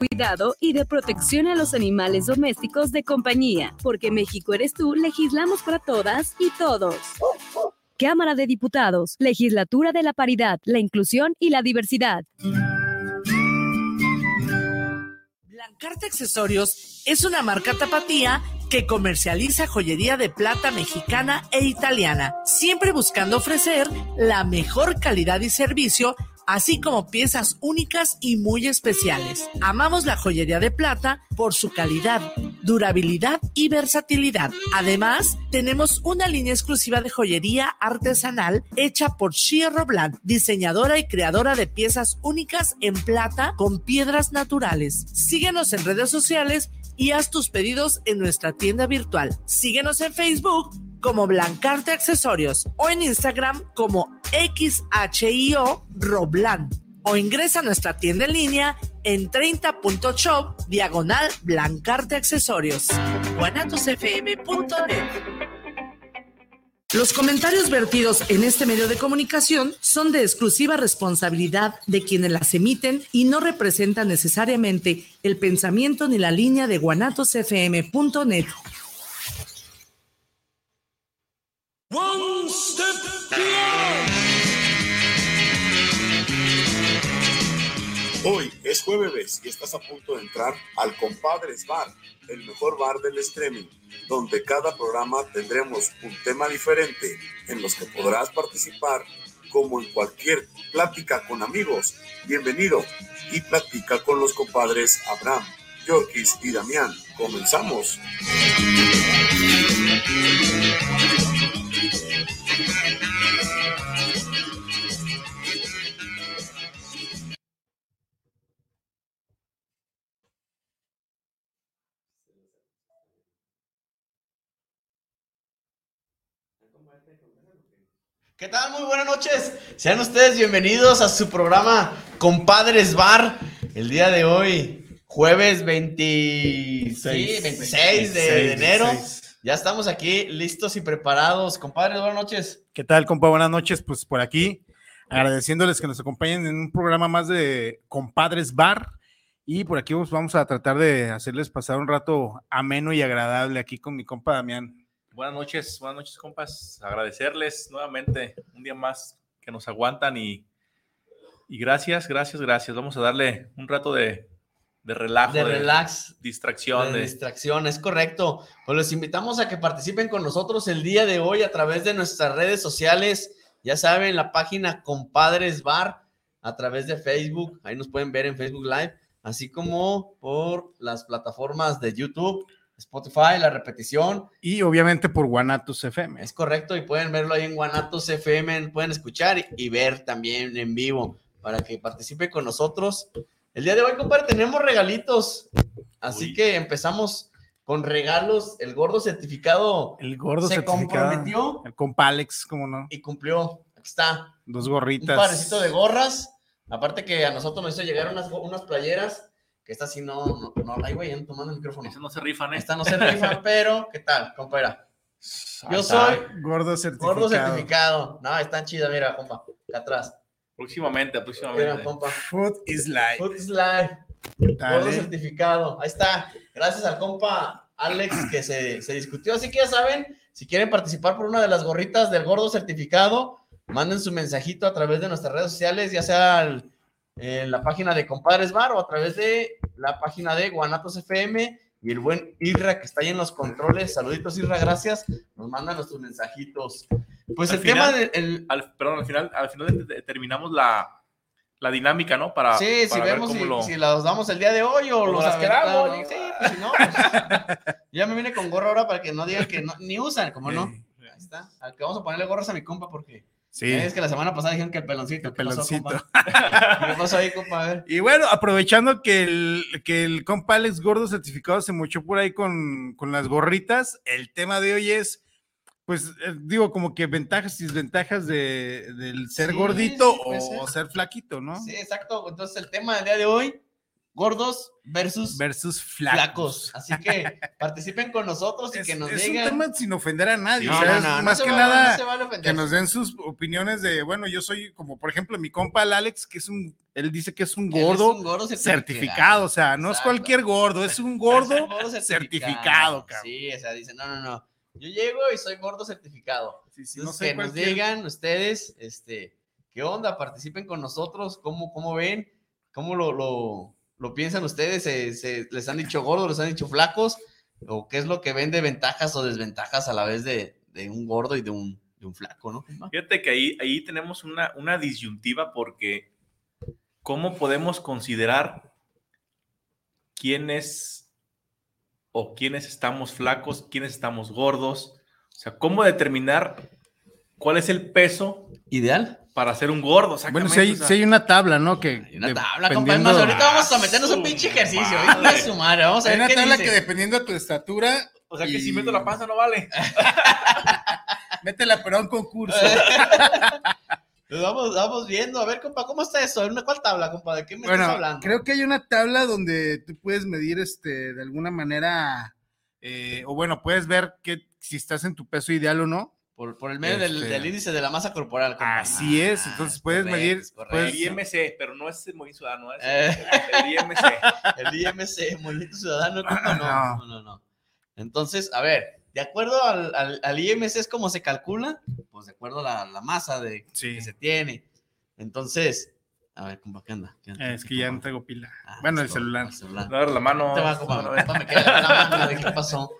cuidado y de protección a los animales domésticos de compañía, porque México eres tú, legislamos para todas y todos. Cámara de Diputados, Legislatura de la Paridad, la Inclusión y la Diversidad. Blancarte Accesorios es una marca tapatía que comercializa joyería de plata mexicana e italiana, siempre buscando ofrecer la mejor calidad y servicio así como piezas únicas y muy especiales. Amamos la joyería de plata por su calidad, durabilidad y versatilidad. Además, tenemos una línea exclusiva de joyería artesanal hecha por Shia Robland, diseñadora y creadora de piezas únicas en plata con piedras naturales. Síguenos en redes sociales y haz tus pedidos en nuestra tienda virtual. Síguenos en Facebook como Blancarte Accesorios o en Instagram como XHIO Roblan o ingresa a nuestra tienda en línea en 30.shop diagonal Blancarte Accesorios. guanatosfm.net Los comentarios vertidos en este medio de comunicación son de exclusiva responsabilidad de quienes las emiten y no representan necesariamente el pensamiento ni la línea de guanatosfm.net. One step. Hoy es jueves y estás a punto de entrar al Compadres Bar, el mejor bar del streaming, donde cada programa tendremos un tema diferente en los que podrás participar como en cualquier plática con amigos. Bienvenido y platica con los compadres Abraham, Yorkis y Damián. Comenzamos. ¿Qué tal? Muy buenas noches. Sean ustedes bienvenidos a su programa Compadres Bar. El día de hoy, jueves 26, 26 de, enero. Ya estamos aquí listos y preparados. Compadres, buenas noches. ¿Qué tal, compa? Buenas noches. Pues por aquí, agradeciéndoles que nos acompañen en un programa más de Compadres Bar. Y por aquí vamos a tratar de hacerles pasar un rato ameno y agradable aquí con mi compa Damián. Buenas noches, buenas noches, compas. Agradecerles nuevamente un día más que nos aguantan y, y gracias, gracias, gracias. Vamos a darle un rato de, de relajo, De relax. distracción. De de- distracción, es correcto. Pues los invitamos a que participen con nosotros el día de hoy a través de nuestras redes sociales. Ya saben, la página Compadres Bar a través de Facebook. Ahí nos pueden ver en Facebook Live, así como por las plataformas de YouTube, Spotify, la repetición. Y obviamente por Guanatos FM. Es correcto, y pueden verlo ahí en Guanatos FM, pueden escuchar y, y ver también en vivo para que participe con nosotros. El día de hoy, compadre, tenemos regalitos, así Uy. que empezamos con regalos. El gordo certificado El gordo se certificado. comprometió El compa Alex, ¿cómo no? y cumplió. Aquí está, Dos un gorritas. parecito de gorras. Aparte que a nosotros nos hizo llegar unas, unas playeras, esta sí no, no, no, ay, güey, ando tomando el micrófono. Eso no se rifan, ¿eh? Esta no se rifa, pero ¿qué tal? Ahí Yo soy Gordo certificado. Gordo certificado. No, están chidas, mira, compa. Acá atrás. Próximamente, Mira, próximamente. compa. Food is life. Food is life. Gordo certificado. Ahí está. Gracias al compa Alex que se, se discutió. Así que ya saben, si quieren participar por una de las gorritas del gordo certificado, manden su mensajito a través de nuestras redes sociales, ya sea al- en la página de Compadres Bar o a través de la página de Guanatos FM. Y el buen Irra que está ahí en los controles. Saluditos, Irra, gracias. Nos mandan nuestros mensajitos. Pues Al el tema del. el- Al, perdón, al final, al final terminamos la, la dinámica, ¿no? Para, Sí, si para vemos si, lo- si las damos el día de hoy o los las ¿no? Sí, pues, si no, pues, ya me vine con gorro ahora para que no digan que no- ni usan, como no. Ahí está. Al que vamos a ponerle gorras a mi compa porque Sí. es que la semana pasada dijeron que el peloncito. El ¿Qué pasó, peloncito. ¿Qué pasó ahí, compa? A ver. Y bueno, aprovechando que el, que el compa Alex Gordo certificado se mochó por ahí con, con las gorritas, el tema de hoy es, pues eh, digo, como que ventajas y desventajas de, del ser Sí, gordito sí, o, ser. o ser flaquito, ¿no? Sí, exacto. Entonces el tema del día de hoy, gordos versus versus flacos. flacos. Así que participen con nosotros y Es, que nos es un digan. tema sin ofender a nadie. No, o sea, no, es no, no más que va- nada vale que nos den sus opiniones de, bueno, yo soy como, por ejemplo, mi compa el Alex, que es un, él dice que es un Él es gordo un gordo certificado, o sea, no es cualquier gordo, es un Es gordo un gordo certificado, cabrón. Sí, o sea, dicen, no, no, no. Yo llego y soy gordo certificado. Sí, sí, no Entonces, que nos digan ustedes, este, ¿qué onda? Participen con nosotros, ¿cómo, cómo ven? ¿Cómo lo, lo, lo piensan ustedes? ¿Se, les han dicho gordos, les han dicho flacos? ¿O qué es lo que ven de ventajas o desventajas a la vez de, de un gordo y de un, de un flaco, no? Fíjate que ahí, ahí tenemos una, una disyuntiva porque ¿cómo podemos considerar quiénes o quiénes estamos flacos, quiénes estamos gordos? O sea, ¿cómo determinar cuál es el peso ¿Ideal? para ser un gordo? Bueno, si hay, O sea, sí hay una tabla, ¿no? Que Hay una tabla, compa. dependiendo- ahorita vamos a meternos un pinche ejercicio. madre. hijo de su madre, Vamos a hay ver una qué tabla dice. que dependiendo de tu estatura, o sea, que si meto la panza no vale. métela pero a un concurso. Pues vamos, vamos viendo. A ver, compa, ¿cómo está eso? ¿Una cuál tabla, compa? ¿De qué me estás hablando? creo que hay una tabla donde tú puedes medir este de alguna manera, eh, o bueno, puedes ver que si estás en tu peso ideal o no. Por, por el medio del, Este- del índice de la masa corporal, compa. Así es, Ah, entonces puedes correcto, medir, es correcto. puedes- El IMC, pero no es el Movimiento Ciudadano, es Eh. el, el IMC. El IMC, Movimiento Ciudadano, no, No. no, no, no. Entonces, a ver, de acuerdo al, al, al IMC es como se calcula, pues de acuerdo a la, la masa de, Sí. que se tiene. Entonces, a ver, compa, ¿qué anda? ¿Qué anda? Es que ya no traigo pila. Ah, bueno, el celular. el celular. No, agarra la mano. No te va, compa, No, compa, me queda la mano, ¿de ¿qué pasó?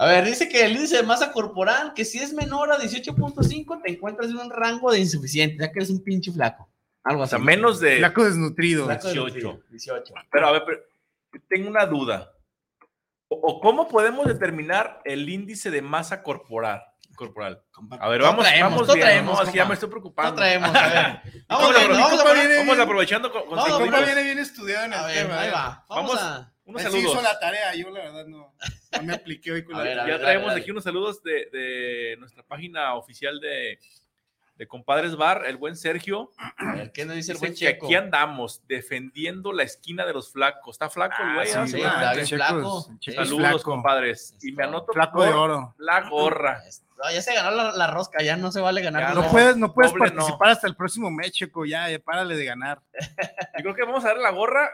A ver, dice que el índice de masa corporal, que si es menor a 18.5, te encuentras en un rango de insuficiente, ya que eres un pinche flaco. Algo O así. sea, menos de. Flaco desnutrido. Flaco de 18. nutrido, 18. Pero a ver, pero tengo una duda. O, o cómo podemos determinar el índice de masa corporal? corporal? A ver, vamos, traemos, vamos viendo, traemos, no, que ya me estoy preocupando. No traemos, a ver. Vamos, Vamos, a- vamos aprovechando con, con compa viene bien estudiado en el A ver, tema. ahí ¿eh? va. Vamos, Vamos. a. Unos Él sí hizo la tarea, yo la verdad no, no me apliqué hoy con A la ver, a Ya traemos dale, aquí unos saludos de, de nuestra página oficial de, de Compadres Bar, el buen Sergio. A ver, ¿qué nos dice el Dice buen que Checo? aquí andamos defendiendo la esquina de los flacos. ¿Está flaco el Ah, güey? sí, Ah, Sí, está bien Checo flaco. es- Sí. Checo es Saludos, flaco. compadres. Y me anoto Flaco de por oro. la gorra. No, ya se ganó la, la rosca, ya no se vale ganar. Ya. No puedes, no puedes doble no. participar hasta el próximo mes, Checo. Ya, ya párale de ganar. Yo creo que vamos a dar la gorra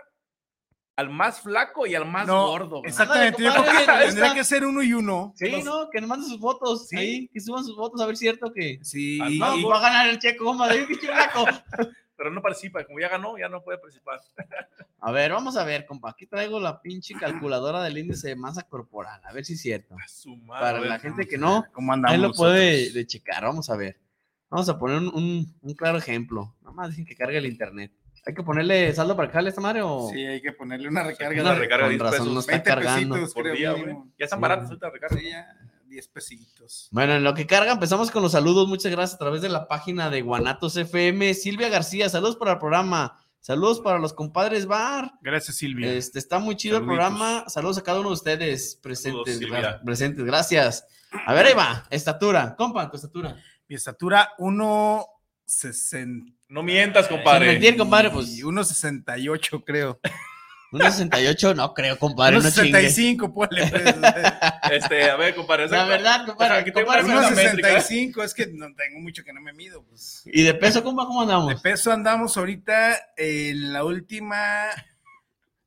al más flaco y al más No, gordo. Exactamente. Yo creo que tendría que ser uno y uno. Sí, no, que nos manden sus fotos. Sí. Ahí, que suban sus fotos a ver si es cierto que. Sí. No, y- va a ganar el checo, de pinche flaco. Pero no participa. Como ya ganó, ya no puede participar. A ver, vamos a ver, compa. Aquí traigo la pinche calculadora del índice de masa corporal. A ver si es cierto. A su madre, Para ver. la gente que no, ¿Cómo andamos? ahí lo puede de checar. Vamos a ver. Vamos a poner un, un- un claro ejemplo. Nada más dejen que cargue el internet. ¿Hay que ponerle saldo para que jale esta madre o.? Sí, hay que ponerle una recarga. Una recarga de Con 10 razón, pesos. no está 20 cargando. pesitos, por creo, día, güey. mínimo. Ya están Sí. baratos ahorita recarga. Sí, ya, 10 pesitos. Bueno, en lo que carga, empezamos con los saludos. Muchas gracias a través de la página de Guanatos FM. Silvia García, saludos para el programa. Saludos para los compadres Bar. Gracias, Silvia. Este, está muy chido Saluditos. el programa. Saludos a cada uno de ustedes presentes. Gra- presentes, gracias. A ver, ahí va. Estatura. Compa, tu estatura. Mi estatura 1.60. No mientas, Sin compadre. mentir, compadre, pues. Y 1.68, creo. 1.68, no creo, compadre. No chingue. 1.65, ponle. pues. Este, a ver, compadre. La verdad, compadre. Aquí tengo compadre, una no- métrica. 1.65, es que no tengo mucho que no me mido. Pues. Y de peso, compa, ¿cómo andamos? De peso andamos ahorita en la última.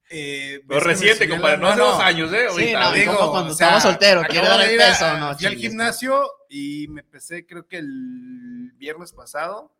Eh, me reciente, compadre. No hace dos años, ¿eh? Sí, Ahorita. no, digo, como cuando o sea, estaba soltero, quiere dar el ir a- peso, no, Fui al gimnasio y me pesé, creo que el viernes pasado.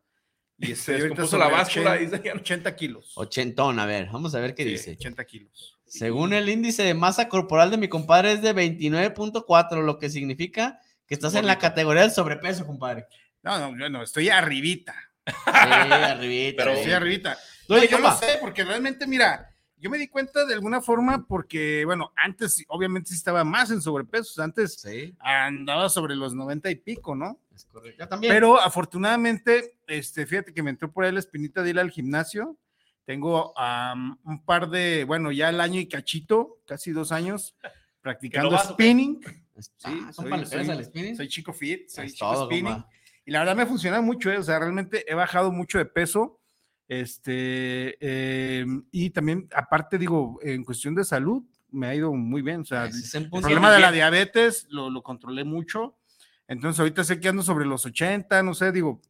Y Se descompuso la báscula 80, y se- 80 kilos. Ochentón, a ver, vamos a ver qué Sí, dice. 80 kilos. Según el índice de masa corporal de mi compadre es de 29.4, lo que significa que estás en la categoría del sobrepeso, compadre. No, no, yo no, estoy arribita. Sí, arribita. Pero- Estoy arribita. Oye, No, yo compa. no sé, porque realmente, mira, yo me di cuenta de alguna forma porque, bueno, antes obviamente sí estaba más en sobrepeso, antes Sí, andaba sobre los 90 y pico, ¿no? es correcto. También. Pero afortunadamente, este, fíjate que me entró por ahí la espinita de ir al gimnasio. Tengo am, un par de, bueno, ya el año y cachito, casi dos años, practicando spinning. sí, ¿le soy, soy- al spinning? soy chico fit, soy Es chico todo, spinning. Y la verdad me funciona mucho, eh, o sea, realmente he bajado mucho de peso. Este, eh, y también, aparte, digo, en cuestión de salud, me ha ido muy bien. O sea, el problema de la diabetes lo, lo controlé mucho. Entonces, ahorita sé que ando sobre los 80, no sé, digo,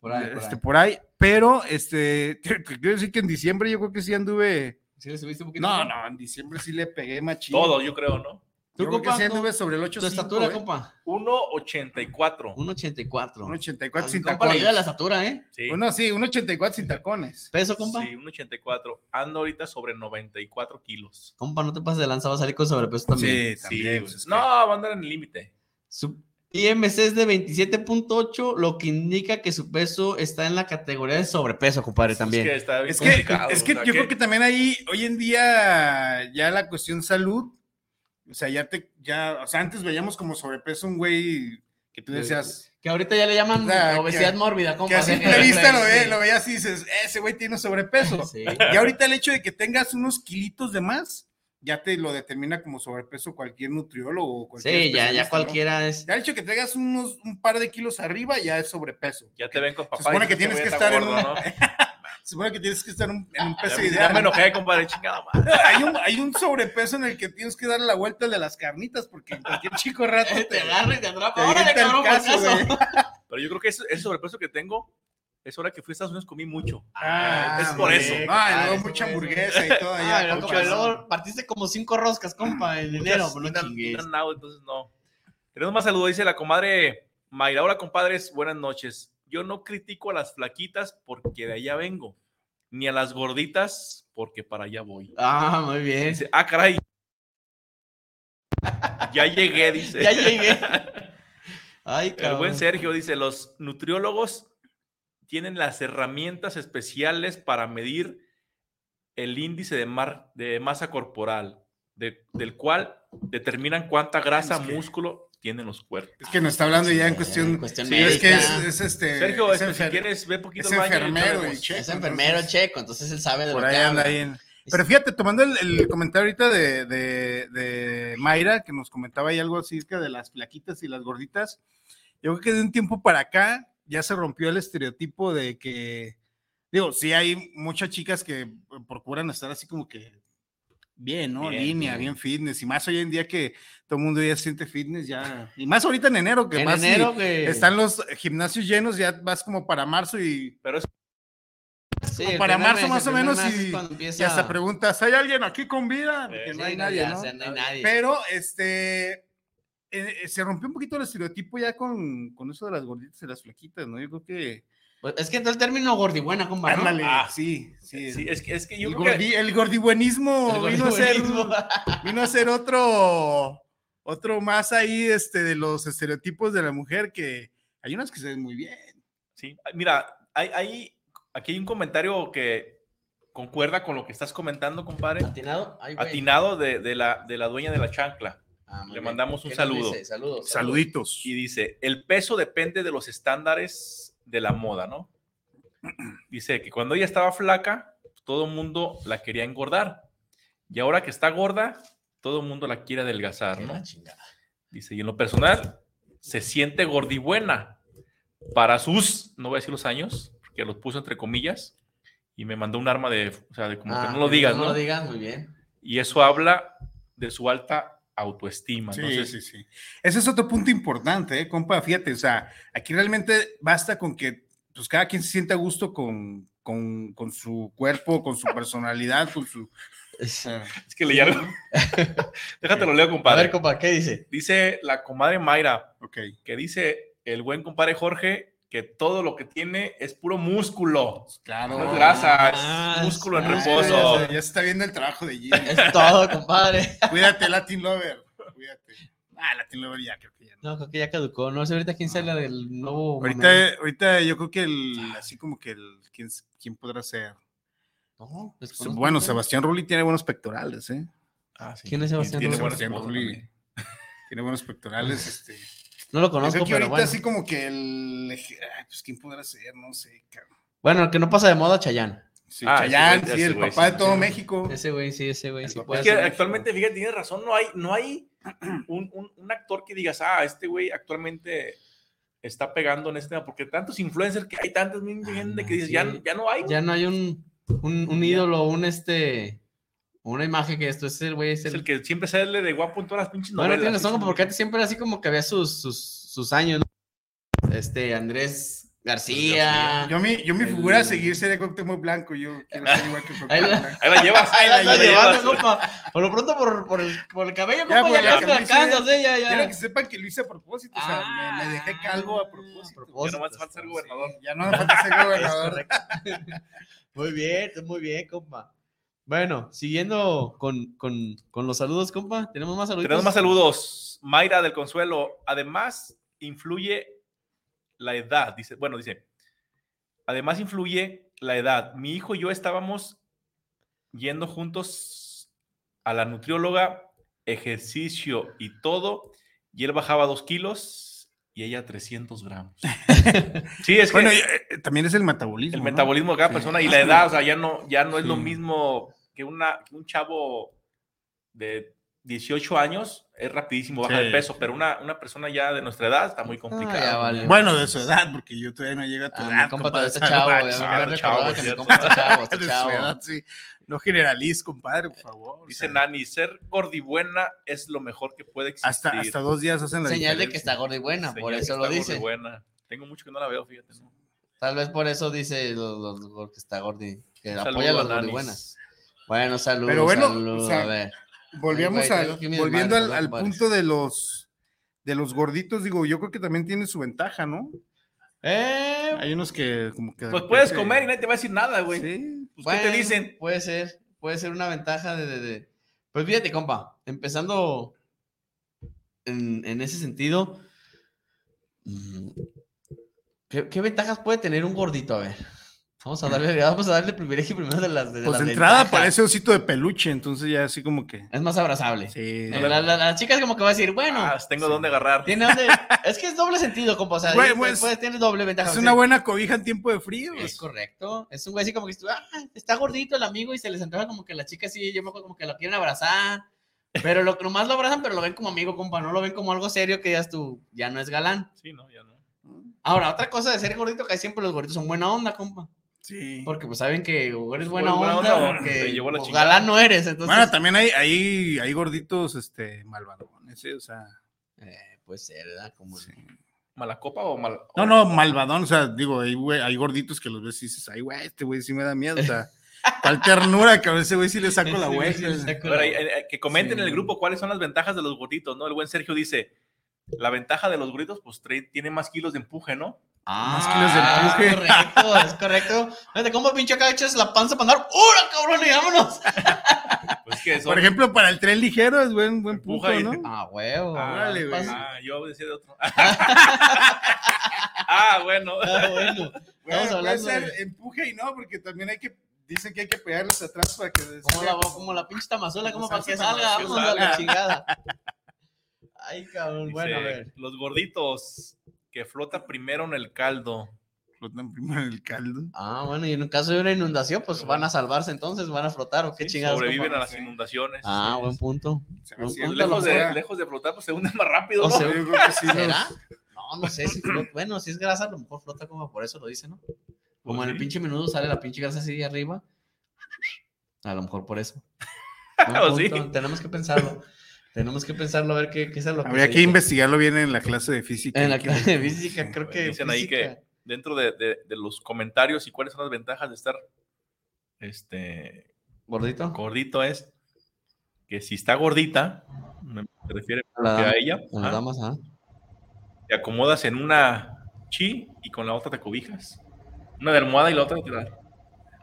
Por ahí, por este, ahí. por ahí. Pero, este, te- te quiero decir que en diciembre yo creo que sí anduve. ¿Sí le subiste un poquito? No, no, en diciembre sí le pegué machín. Todo, yo creo, ¿no? ¿Tú, Yo creo que compa, sí anduve sobre el 8 ¿Tu estatura, compa? 1.84. 1.84. 1.84 sin Compa, tacones. la estatura, ¿eh? Sí. Uno sí, 1.84 sin tacones. ¿Peso, compa? Sí, 1.84. Ando ahorita sobre 94 kilos. Compa, no te pases de lanza, va a salir con sobrepeso también. Sí, también, pues, pues, es que- no, va a andar en el límite. Su IMC es de 27.8, lo que indica que su peso está en la categoría de sobrepeso, compadre, también. Es que está bien Es que, complicado, es que o sea, yo creo que también ahí, hoy en día, ya la cuestión salud, o sea, ya te, ya, o sea, antes veíamos como sobrepeso un güey que tú decías, Que ahorita ya le llaman O sea, obesidad que- mórbida, que compa. a sí, simple vista lo, sí. ve, lo veías y dices, ese güey tiene sobrepeso. Sí. Y ahorita el hecho de que tengas unos kilitos de más, ya te lo determina como sobrepeso cualquier nutriólogo. o cualquier Sí, ya, ya cualquiera es. Ya el hecho de que tengas unos, un par de kilos arriba, ya es sobrepeso. Ya te ven con papá. supone y que dices, tienes "Este que estar en está una- gordo", ¿no? Se supone que tienes que estar un- en un peso Ya, ya ideal. me enojé, compadre, chingada madre. hay un, hay un sobrepeso en el que tienes que darle la vuelta al de las carnitas, porque en cualquier chico rato te, Te agarra y te atrapa. te Órale, cabrón, por caso. Pero yo creo que ese, ese sobrepeso que tengo es hora que fui a Estados Unidos comí mucho. Ah, es por eso. Ah, Ah, y luego mucha es. hamburguesa y todo Ah, allá. compa, luego partiste como cinco roscas, compa, en enero. Entonces no. Tenemos más saludos, dice la comadre Mayra. Hola, compadres, buenas noches. Yo no critico a las flaquitas porque de allá vengo, ni a las gorditas porque para allá voy. Ah, muy bien. Dice, ah, caray. Ya llegué, dice. Ya llegué. Ay, El cabrón. buen Sergio dice, los nutriólogos tienen las herramientas especiales para medir el índice de, mar- de masa corporal, de- del cual determinan cuánta grasa, músculo tienen los cuerpos. Es que nos está hablando ya en cuestión. en cuestión sí, es que es, este. Sergio, es este, si quieres, ve poquito es al baño y enfermero y checo. Es enfermero entonces, checo, entonces él sabe de Por lo ahí que anda habla. ahí. en- Pero fíjate, tomando el, el comentario ahorita de, de, de Mayra, que nos comentaba ahí algo así que de las flaquitas y las gorditas, yo creo que de un tiempo para acá ya se rompió el estereotipo de que, digo, sí hay muchas chicas que procuran estar así como que bien, ¿no? Bien, Línea, bien. bien fitness, y más hoy en día que todo el mundo ya siente fitness, ya, y más ahorita en enero, que En más si enero que están los gimnasios llenos, ya vas como para marzo y Pero es Sí, para marzo mes, más o menos y, cuando y empieza- hasta preguntas, ¿hay alguien aquí con vida? Porque Sí, no hay nadie, ya, ¿no? o sea, no hay nadie. Pero este eh, se rompió un poquito el estereotipo ya con, con eso de las gorditas y las flaquitas, ¿no? Yo creo que. Pues es que entró el término gordibuena, compa, ¿no? Ándale, Ah, sí, sí. sí, es que, es que yo el, creo que gordi- el gordibuenismo El vino a ser gordibuenismo. vino a ser otro otro más ahí este de los estereotipos de la mujer que hay unas que se ven muy bien. Sí, mira, hay, hay- aquí hay un comentario que concuerda con lo que estás comentando, compadre. ¿Atinado? Ay, güey. Atinado de, de la, de la dueña de la chancla. Ah, Le mandamos un ¿Qué nos saludo. dice? Saludos. Saluditos. Y dice, el peso depende de los estándares de la moda, ¿no? Dice que cuando ella estaba flaca, todo el mundo la quería engordar. Y ahora que está gorda, todo el mundo la quiere adelgazar, ¿no? Dice, y en lo personal, se siente gordibuena para sus, no voy a decir los años, porque los puso entre comillas, y me mandó un arma de, o sea, de como Ah, que no lo digas, No ¿no? lo digas, muy bien. Y eso habla de su alta autoestima. Sí, Entonces, sí, sí. Ese es otro punto importante, ¿eh, compa? Fíjate, o sea, aquí realmente basta con que pues cada quien se sienta a gusto con, con, con su cuerpo, con su personalidad, con su... es que leyeron. Déjate lo leo, A compadre. ver, compa, ¿qué dice? Dice la comadre Mayra, ok. que dice el buen compadre Jorge que todo lo que tiene es puro músculo. Claro. No es grasa, Ah, es músculo en ah, reposo. Ya, se está viendo el trabajo de Jimmy. Es todo, compadre. Cuídate, Latin Lover. Cuídate. Ah, Latin Lover ya creo que ya no. No, creo que ya caducó. No sé ahorita quién sale del nuevo. Ahorita, ahorita yo creo que el, así como que el, ¿quién, quién podrá ser? No, desconozco, Bueno. Sebastián Rulli tiene buenos pectorales, ¿eh? Ah, sí. ¿Quién es Sebastián Rulli? Tiene buenos pectorales, este. No lo conozco, creo que pero ahorita bueno. así como que el. ay, pues quién podrá ser, no sé, cabrón. Bueno, el que no pasa de moda, Chayán. Sí, Ah, güey, sí, el güey, papá sí. de todo México. Ese güey, sí, ese güey, sí papá puede Es que ser. actualmente, fíjate, tienes razón, no hay, no hay un, un- un actor que digas, ah, este güey actualmente está pegando en este tema, porque tantos influencers que hay, tantas gente Anda, que dices, sí. ya, ya no hay. Ya no hay un, un, un ídolo, un este, una imagen que esto es el güey, es Es el, el que siempre sale de guapo en todas las pinches Bueno, novelas. tienes razón, Sí, porque antes siempre era así como que había sus, sus, sus años, ¿no? Este, Andrés García. Yo mi, yo mi El- figura a seguir sería Cuauhtémoc Blanco. Yo quiero ser igual que Cuauhtémoc Ahí la- Blanco. Ahí la llevas. Ahí la la llevando, llevas. compa. Por lo pronto, por, por, el, por el cabello, Ya, compa, ya la casi alcanzas, ¿eh? Ya, Quiero ya. que sepan que lo hice a propósito. O sea, me, me dejé calvo a propósito. Ya nomás falta ser gobernador. Ya no me falta ser gobernador. Muy bien, muy bien, compa. Bueno, siguiendo con, con, con los saludos, compa. Tenemos más saludos. Tenemos más saludos. Mayra del Consuelo. Además, influye la edad. Dice, bueno, dice. Además, influye la edad. Mi hijo y yo estábamos yendo juntos a la nutrióloga, ejercicio y todo. Y él bajaba dos kilos y ella 300 gramos. Sí, es que Bueno, eh, también es el metabolismo. el ¿no? metabolismo de cada Sí. persona y la edad, o sea, ya no, ya no es lo mismo que, una, que un chavo de 18 años, es rapidísimo bajar Sí. de peso, pero una, una persona ya de nuestra edad está muy Ah, vale. Bueno, de su edad, porque yo todavía no llego a tu Ah, edad. compadre, había chavo. No generaliz, compadre, por favor. o Dice sea, Nani, ser gordibuena es lo mejor que puede existir. hasta, hasta dos días hacen la Señal de que está gorda y buena, Señal por eso lo dice. gordibuena. Tengo mucho que no la veo, fíjate. ¿no? Tal vez por eso dice los que está gordi, que Un apoya a las gordibuenas. Bueno, saludos. Pero bueno, saludos, o sea, a ver. Volvíamos Ay, güey, al- volviendo al, punto de los de los gorditos, digo, yo creo que también tiene su ventaja, ¿no? Eh, Hay unos que como que Pues puedes comer y nadie te va a decir nada, güey. Sí. Pues, bueno, ¿Qué te dicen? Puede ser, puede ser una ventaja de... de- de- Pues fíjate, compa, empezando en, en ese sentido, mm, ¿qué, qué ventajas puede tener un gordito? A ver, vamos a darle, vamos a darle privilegio primero de las de Pues las de entrada ventajas. parece osito de peluche, entonces ya así como que. Es más abrazable. Sí. La, la, la- la chica es como que va a decir, bueno, Ah, tengo dónde agarrar. tiene donde- es que es doble sentido, compa, o sea, Bueno, pues, pues, puede- tiene doble ventaja. Es una buena cobija en tiempo de frío. Es correcto. Es un güey así como que ah, está gordito el amigo y se les antoja como que la chica sí, yo me acuerdo como que lo quieren abrazar. Pero lo, nomás lo abrazan, pero lo ven como amigo, compa. No lo ven como algo serio que digas tú, ya no es galán. Sí, no, ya no. Ahora, otra cosa de ser gordito, que siempre los gorditos son buena onda, compa. Sí. Porque pues saben que o eres Pues, buena buena onda, onda, o te porque llevó la o chingada. galán no eres. Entonces, Bueno, también hay, hay, hay gorditos este, malvadones, ¿sí? o sea. eh, puede ser, ¿verdad? Como sí. ¿Mala copa o mal? No, no, malvadón, o sea, digo, hay, güey- hay gorditos que los ves y dices, ay, güey, este güey sí me da miedo, o sea, tal ternura, que a ese güey sí le saco la güey sí eh, que comenten en el grupo cuáles son las ventajas de los gorditos, ¿no? El buen Sergio dice, la ventaja de los gorditos, pues tiene más kilos de empuje, ¿no? Más Ah, kilos de empuje. Es correcto, es correcto. Fíjate cómo pinche acá echas la panza para andar. ¡Hura, cabrón! Y vámonos. Pues que Por ejemplo, para el tren ligero es buen, buen pujo, y- ¿no? Ah, huevo. Ah, órale, güey. Ah, yo decía de otro. ah, bueno. Ah, bueno. Bueno, puede ser de- empuje y no, porque también hay que, dicen que hay que pegarles atrás para que... Como la, como la pinche tamazuela, como para que salga. Vamos a la chingada. Ay, cabrón. Dice, Bueno, a ver. Los gorditos que flota primero en el caldo. Flotan primero en el caldo. Ah, bueno, y en caso de una inundación, pues van a salvarse entonces, van a flotar o qué chingados. Sobreviven a las inundaciones. Ah, buen punto. Buen Pues lejos, de, lejos de flotar, pues se hunden más rápido, O ¿no? sea, Yo creo que sí los- ¿Será? No, no sé si flota. Bueno, si es grasa, a lo mejor flota como por eso lo dice, ¿no? Como Pues en el sí. pinche menudo sale la pinche grasa así arriba. A lo mejor por eso. Sí. punto, Tenemos que pensarlo. Tenemos que pensarlo, a ver qué, qué es lo que Habría que dice. investigarlo bien en la clase de física. En la clase de física, creo que. Dicen ahí que-. Dentro de, de- de los comentarios y cuáles son las ventajas de estar este, Gordito. gordito es que si está gordita, me se refiere A la ella, damas, ¿ah? te acomodas en una chi y con la otra te cobijas. Una de almohada y la otra te da.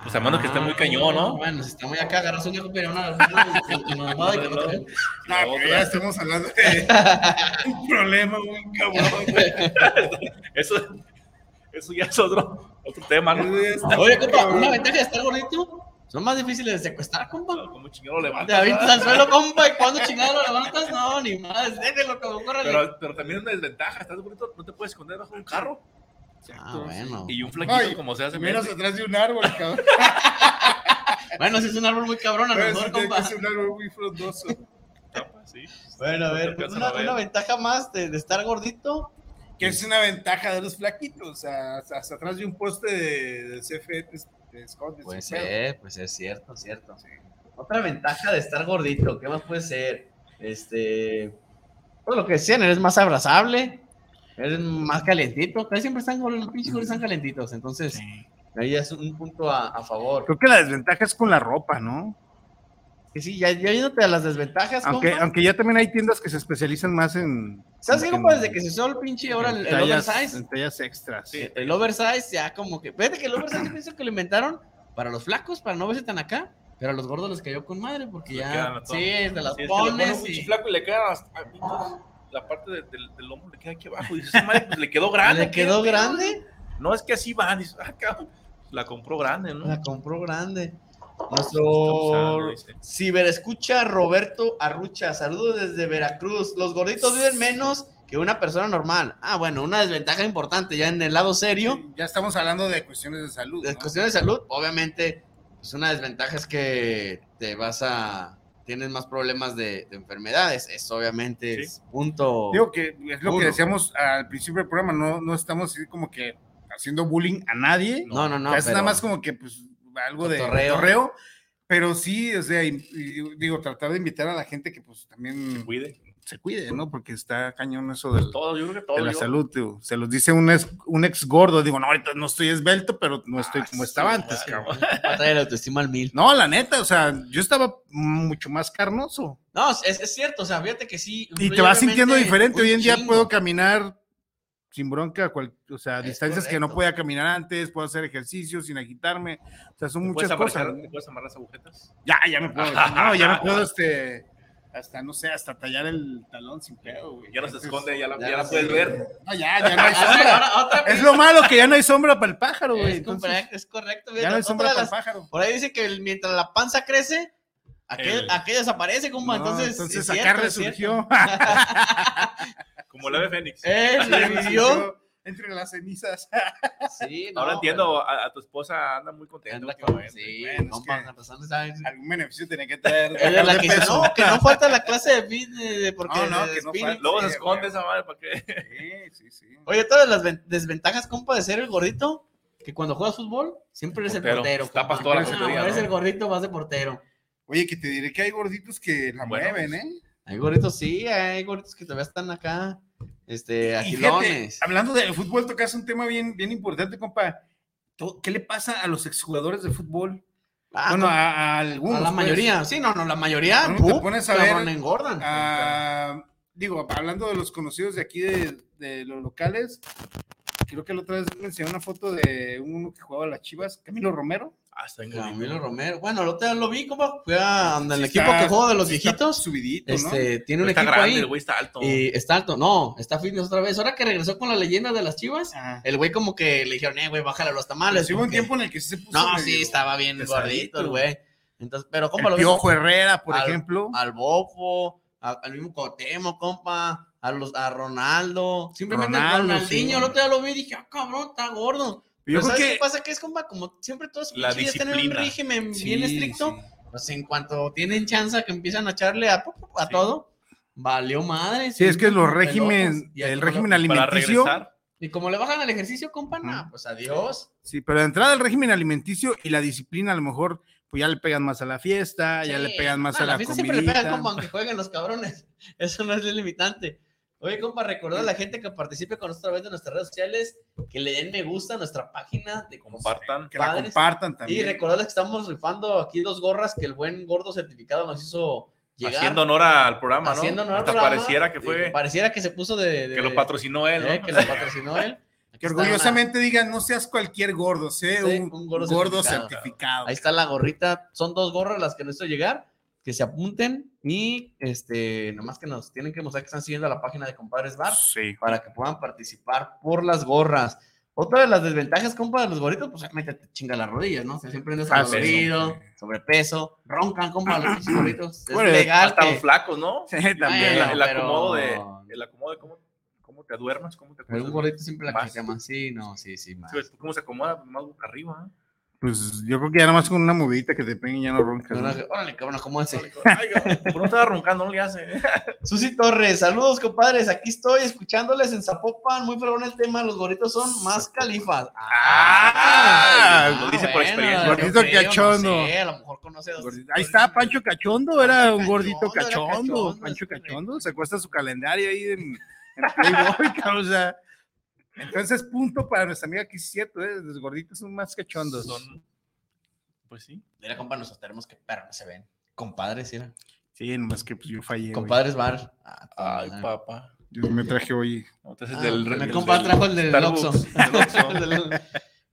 Pues a menos que esté muy cañón, ¿no? Ah, Bueno, si está muy acá, agarras un viejo pero una, una, una y que no te- No, pero ya estamos hablando de un problema muy cabrón. güey. Eso, eso ya es otro, otro tema, ¿no? Oye, compa, una ventaja de estar gordito. Son más difíciles de secuestrar, compa. Como chingado lo Te levantas. avientas al suelo, compa, y cuando chingado lo levantas, no, ni más. Déjelo como corre. Pero, pero también es una desventaja, estás gordito, no te puedes esconder bajo un carro. Ah, bueno. Y un flaquito Ay, como se hace. Menos mete. atrás de un árbol, cabrón. Bueno, si es un árbol muy cabrón, a lo mejor, compa. ser un árbol muy frondoso. Sí. Bueno, a ver, Alcanza una, a ver. una ventaja más de, de estar gordito. Que es una ventaja de los flaquitos, o sea, hasta, hasta atrás de un poste de, de CFE te, te escondes. Puede ser, pues es cierto, cierto. Otra ventaja de estar gordito, ¿qué más puede ser? Este, pues lo que decían, eres más abrazable, eres más calientito, casi siempre están con los pinches están calentitos, entonces Sí. ahí es un punto a, a favor. Creo que la desventaja es con la ropa, ¿no? Que sí, ya, ya yéndote a las desventajas, Aunque, compa. aunque ya también hay tiendas que se especializan más en. ¿Sabes qué, compa? Desde que se usó el pinche ahora el, oversize, En tallas extras. el, el oversize ya como que, fíjate que el oversize yo pienso que lo inventaron para los flacos, para no verse tan acá, pero a los gordos les cayó con madre porque Le quedan ya, sí, te las Sí, es que pones pinche y... flaco y le queda hasta la parte de- del, del lomo le queda aquí abajo. Y dices, "Esa madre, pues le quedó grande. ¿Le quedó ¿qué? grande? No, es que así va. Dices, ah, cabrón. La compró grande, ¿no? La compró grande. Nuestro dice. ciberescucha Roberto Arrucha, saludos desde Veracruz. Los gorditos viven menos que una persona normal. Ah, bueno, una desventaja importante ya en el lado serio. Sí, Ya estamos hablando de cuestiones de salud. De ¿no? cuestiones de salud, obviamente, pues una desventaja es que te vas a. Tienes más problemas de, de enfermedades. Eso, obviamente, Sí. es punto. Digo que es lo que decíamos al principio del programa, no, no estamos así como que haciendo bullying a nadie. no, no, no. es nada más como que pues algo de correo. Pero sí, o sea, y- y digo, tratar de invitar a la gente que pues también Cuide. Se cuide, ¿no? Porque está cañón eso del- Todo, yo creo que todo. de la yo- salud, digo. Se los dice un ex, un ex gordo. Digo, no, ahorita no estoy esbelto, pero no estoy Ah, como sí, estaba antes, claro. cabrón. Va a traer la autoestima al mil. No, la neta, o sea, yo estaba mucho más carnoso. No, es, es cierto, o sea, fíjate que sí. Y te vas sintiendo diferente. Hoy en día puedo caminar sin bronca, cual- o sea, Es distancias que no podía caminar antes, puedo hacer ejercicio sin agitarme. O sea, son ¿Te muchas puedes cosas. ¿Te puedes amarrar las agujetas? Ya, ya me puedo. No, ya me puedo, este, hasta, no sé, hasta tallar el talón sin pedo, güey. Ya no se esconde, ya la, ya ya no la puedes ver. No, ya, ya no hay Ah, sombra. Es lo malo que ya no hay sombra para el pájaro, güey. Es, Entonces, correcto, es correcto. ya no hay sombra para el pájaro. Por ahí dice que el- mientras la panza crece, aquel, El- aquel desaparece, como No, entonces. entonces es acá resurgió. Como el ave fénix. Eh, revivió. Entre las cenizas. Sí, no, Ahora entiendo, a, a tu esposa anda muy contenta. Anda con-. Sí, Bueno, es. Algún beneficio tenía que. Ella la de que no, que no falta la clase de fitness, de- porque No, no, que no spinning". falta. Luego se esconde esa madre para qué. Sí, sí, sí. Oye, todas las ven- desventajas, compa, de ser el gordito, que cuando juegas fútbol, siempre eres el Portero. portero. Tapas toda la Eres el gordito, vas de portero. Oye, que te diré que hay gorditos que la Bueno, mueven, pues, ¿eh? Hay gorditos, sí, hay gorditos que todavía están acá, este, fíjate, agilones. hablando de fútbol, tocas un tema bien, bien importante, compa. ¿Qué le pasa a los exjugadores de fútbol? Ah, bueno, a, a algunos. a la pues. mayoría, sí, no, no, la mayoría, te pones a ver, engordan. Ah, digo, hablando de los conocidos de aquí de, de los locales, creo que la otra vez me enseñó una foto de uno que jugaba a las Chivas, Camilo Romero. Ah, está bien Camilo. Romero. Bueno, el otro día lo vi, compa. Fue el Sí equipo está- que juega de los viejitos. Subidito, ¿no? Este, tiene un Está equipo grande, ahí. el güey está alto. Y está alto. No, está fitness otra vez. Ahora que regresó con la leyenda de las chivas, Ajá. el güey como que le dijeron, eh, güey, bájale a los tamales. hubo un tiempo en el que sí se puso. No, sí, estaba bien gordito el güey. Entonces, pero compa, El lo Piojo Herrera, por al- ejemplo. al Bofo, al mismo Cotemo, compa, a los a Ronaldo, simplemente Ronaldo, Ronaldinho, sí. el otro día lo vi y dije, ah, cabrón, está gordo. Yo creo ¿sabes que- qué pasa? Que es, compa, como siempre todos La pinches ya tienen un régimen Sí, bien estricto, sí. pues en cuanto tienen chance que empiezan a echarle a, a Sí. todo, valió madre. Sí, es que los y el como régimen alimenticio. Y como le bajan al ejercicio, compa, Ujú. pues adiós. Sí, pero de entrada el régimen alimenticio y la disciplina a lo mejor pues ya le pegan más a la fiesta, ya le pegan más no, a la, fiesta siempre le pegan, comidita. compa, aunque jueguen los cabrones. Eso no es limitante. Oye, compa, recordar a la gente que participe con nosotros a través de nuestras redes sociales, que le den me gusta a nuestra página de Compartan. que la compartan Y también. recordarles que estamos rifando aquí dos gorras que el buen gordo certificado nos hizo llegar. Haciendo honor al programa, ¿no? Haciendo honor al Hasta programa. pareciera que Y fue. Pareciera que se puso de. de- Que lo patrocinó él, ¿no? eh, que lo patrocinó él. Aquí Que orgullosamente digan, no seas cualquier gordo, sé Sí, un, un gordo gordo, certificado. Ahí está la gorrita. Son dos gorras las que nos hizo llegar. Que se apunten y este, nomás que nos tienen que mostrar que están siguiendo la página de Compadres Bar. Sí. para que puedan participar por las gorras. Otra de las desventajas, compa, de los gorritos, pues obviamente te chinga las rodillas, ¿no? Se siempre andas Ah, sí. oído, sobrepeso, roncan, compa, los gorritos. Es Bueno, legal Hasta que- los flacos, ¿no? Sí, también. El, Bueno, el pero- acomodo de. El acomodo de cómo, cómo te duermas, cómo te pero un gordito siempre la Más. que llama, sí, no, sí, sí, más. Sí, ¿Cómo se acomoda? Más boca arriba. ¿eh? Pues yo creo que ya nada más con una movidita que te peguen ya no roncas. ¿no? Órale, cabrón, ¿cómo hace? Ay, por no estaba roncando, no le hace. Susi Torres, saludos compadres, aquí estoy escuchándoles en Zapopan, muy fregón el tema, los gorritos son más califas. Ah, lo dice por experiencia. yo Gordito creo, cachondo. No sé, a lo mejor conoce dos- Gordito. Ahí está Pancho Cachondo, era un gordito Cachondo, era cachondo. cachondo, Pancho es correcto. Cachondo, se acuesta su calendario ahí en, en Playboy, cabrón, o sea. Entonces, punto para nuestra amiga que sí es cierto, ¿eh? los gorditos son más cachondos. Son- Pues sí. Mira, compa, nosotros tenemos que perro, no se ven. Compadres, mira. Sí, nomás que pues, yo fallé. güey. Compadres bar. Ah, Ay, madre. papá. Yo me traje hoy. No, este es Ah, del, mi del- compa del trajo el del Oxxo. del Oxxo. El del-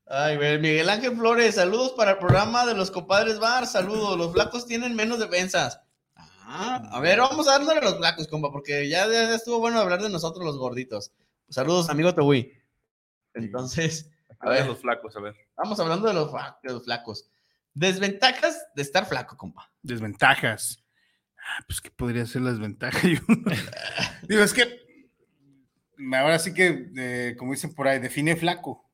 Ay, Miguel Ángel Flores, saludos para el programa de los compadres bar, saludos, los flacos tienen menos defensas. Ah, a ver, vamos a darle a los flacos, compa, porque ya, ya estuvo bueno hablar de nosotros los gorditos. Saludos, amigo Tehui. Entonces, a ver, los flacos, a ver. vamos hablando de los, fla- de los flacos. Desventajas de estar flaco, compa. Desventajas. Ah, pues, ¿qué podría ser las ventajas? Yo- Digo, es que ahora sí que, eh, como dicen por ahí, define flaco.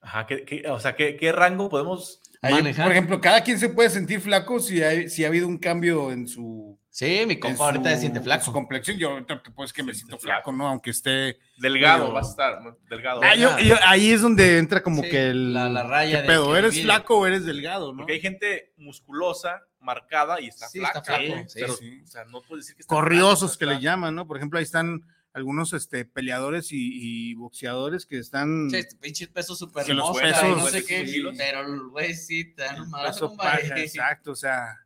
Ajá, ¿qué, qué- o sea, ¿qué, qué rango podemos Ahí, Manejar. por ejemplo, cada quien se puede sentir flaco si, hay- si ha habido un cambio en su. Sí, mi compa ahorita se siente en flaco. Su complexión. Yo ahorita decir que me siento flaco, ¿no? Aunque esté. delgado? Pero- Vas a estar delgado. Ah, yo- yo- ahí es donde entra como Sí, que el. la- la raya ¿qué pedo? ¿Eres flaco o eres delgado, no? Porque hay gente musculosa, marcada y está Sí, flaca. está flaco, sí, pero, sí. o sea, no puedes decir que está Corriosos flaco, que está- le llaman, ¿no? Por ejemplo, ahí están algunos este, peleadores y, y boxeadores que están. Sí, este pinche peso súper Que los mosca, pesos, y no sé qué, sí. pero el güey sí compadre. paja, exacto, o sea.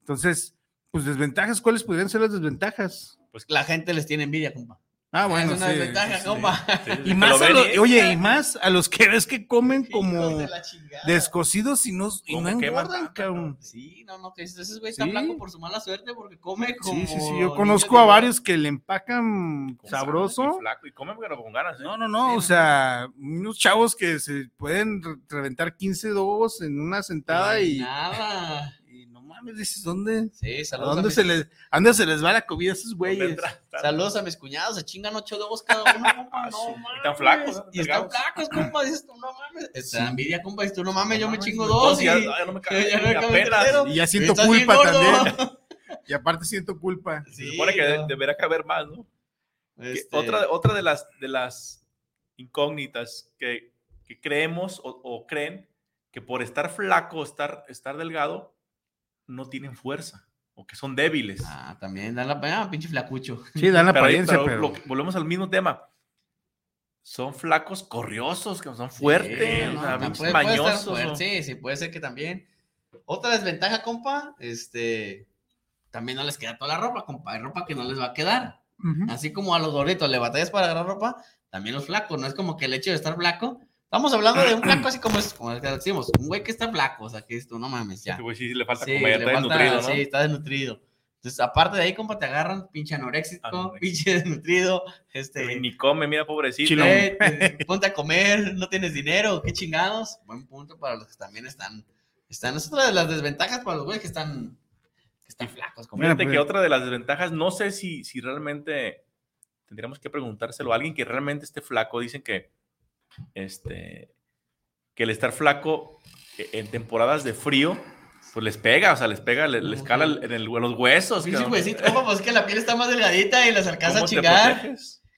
Entonces, pues desventajas, ¿cuáles podrían ser las desventajas? Pues la gente les tiene envidia, compa. Ah, bueno, es una sí, desventaja, sí, compa. Sí, sí, Y que más a los- oye, y más a los que ves que comen como de descocidos y no, y no ¿Cómo queman engordan, cabrón. Sí, no, no, que dices, ese güey está Sí. blanco por su mala suerte porque come como. Sí, sí, sí. Yo conozco a varios que le empacan con sabroso. y flaco, y comen pero con ganas. ¿eh? No, no, no, o sea, unos chavos que se pueden re- reventar 15 dogos en una sentada y, Nada. Mames, dices, ¿dónde? Sí, ¿A saludos. dónde a se mis, les, a dónde se les va la comida a esos ¿Dónde güeyes? saludos a mis cuñados, se chingan ocho dedos cada uno, compa. No sí. mames. Y están flacos. Y están flacos, compa. Dices tú, no mames. Esta Sí. envidia, compa. Dices tú, no mames, yo me chingo dos. ya- y- ya no me entero. Y ya siento culpa también. Y aparte siento culpa. Se Sí, supone que no. deberá caber más, ¿no? Este, Otra, otra de las de las incógnitas que, que creemos o, o creen que por estar flaco, estar, estar delgado, no tienen fuerza o que son débiles. Ah, también dan la ah, pinche flacucho. Sí, dan la Pero, apariencia, pero pero... lo que- volvemos al mismo tema. Son flacos corriosos, que son fuertes, Sí, o no, sea, no, pinches puede- puede estar mañosos. Sí, sí, puede ser que también. Otra desventaja, compa, este, también no les queda toda la ropa, compa. Hay ropa que no les va a quedar. Ujú. Así como a los gorditos le batallas para agarrar ropa, también los flacos. No es como que el hecho de estar flaco. Estamos hablando de un flaco así como es, como el que decimos, un güey que está flaco, o sea, que esto, no mames, ya. Este güey sí le falta Sí, comer, le está falta- desnutrido, ¿no? Sí, está desnutrido. Entonces, aparte de ahí, compa, te agarran pinche anoréxico, Anoréxico. pinche desnutrido, este, Ni come, mira, pobrecito. Eh, te- ponte a comer, no tienes dinero, qué chingados. Buen punto para los que también están, están, es otra de las desventajas para los güeyes que están, que están flacos. Mira, Fíjate pues- que otra de las desventajas, no sé si, si realmente tendríamos que preguntárselo a alguien que realmente esté flaco. Dicen que este que el estar flaco eh, en temporadas de frío, pues les pega, o sea, les pega, le- les, cala en, el- en los huesos. Cabrón. huesito, compa, pues es que la piel está más delgadita y las alcanza a ¿Cómo te chingar.